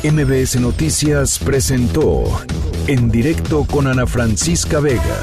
MBS Noticias presentó en directo con Ana Francisca Vega.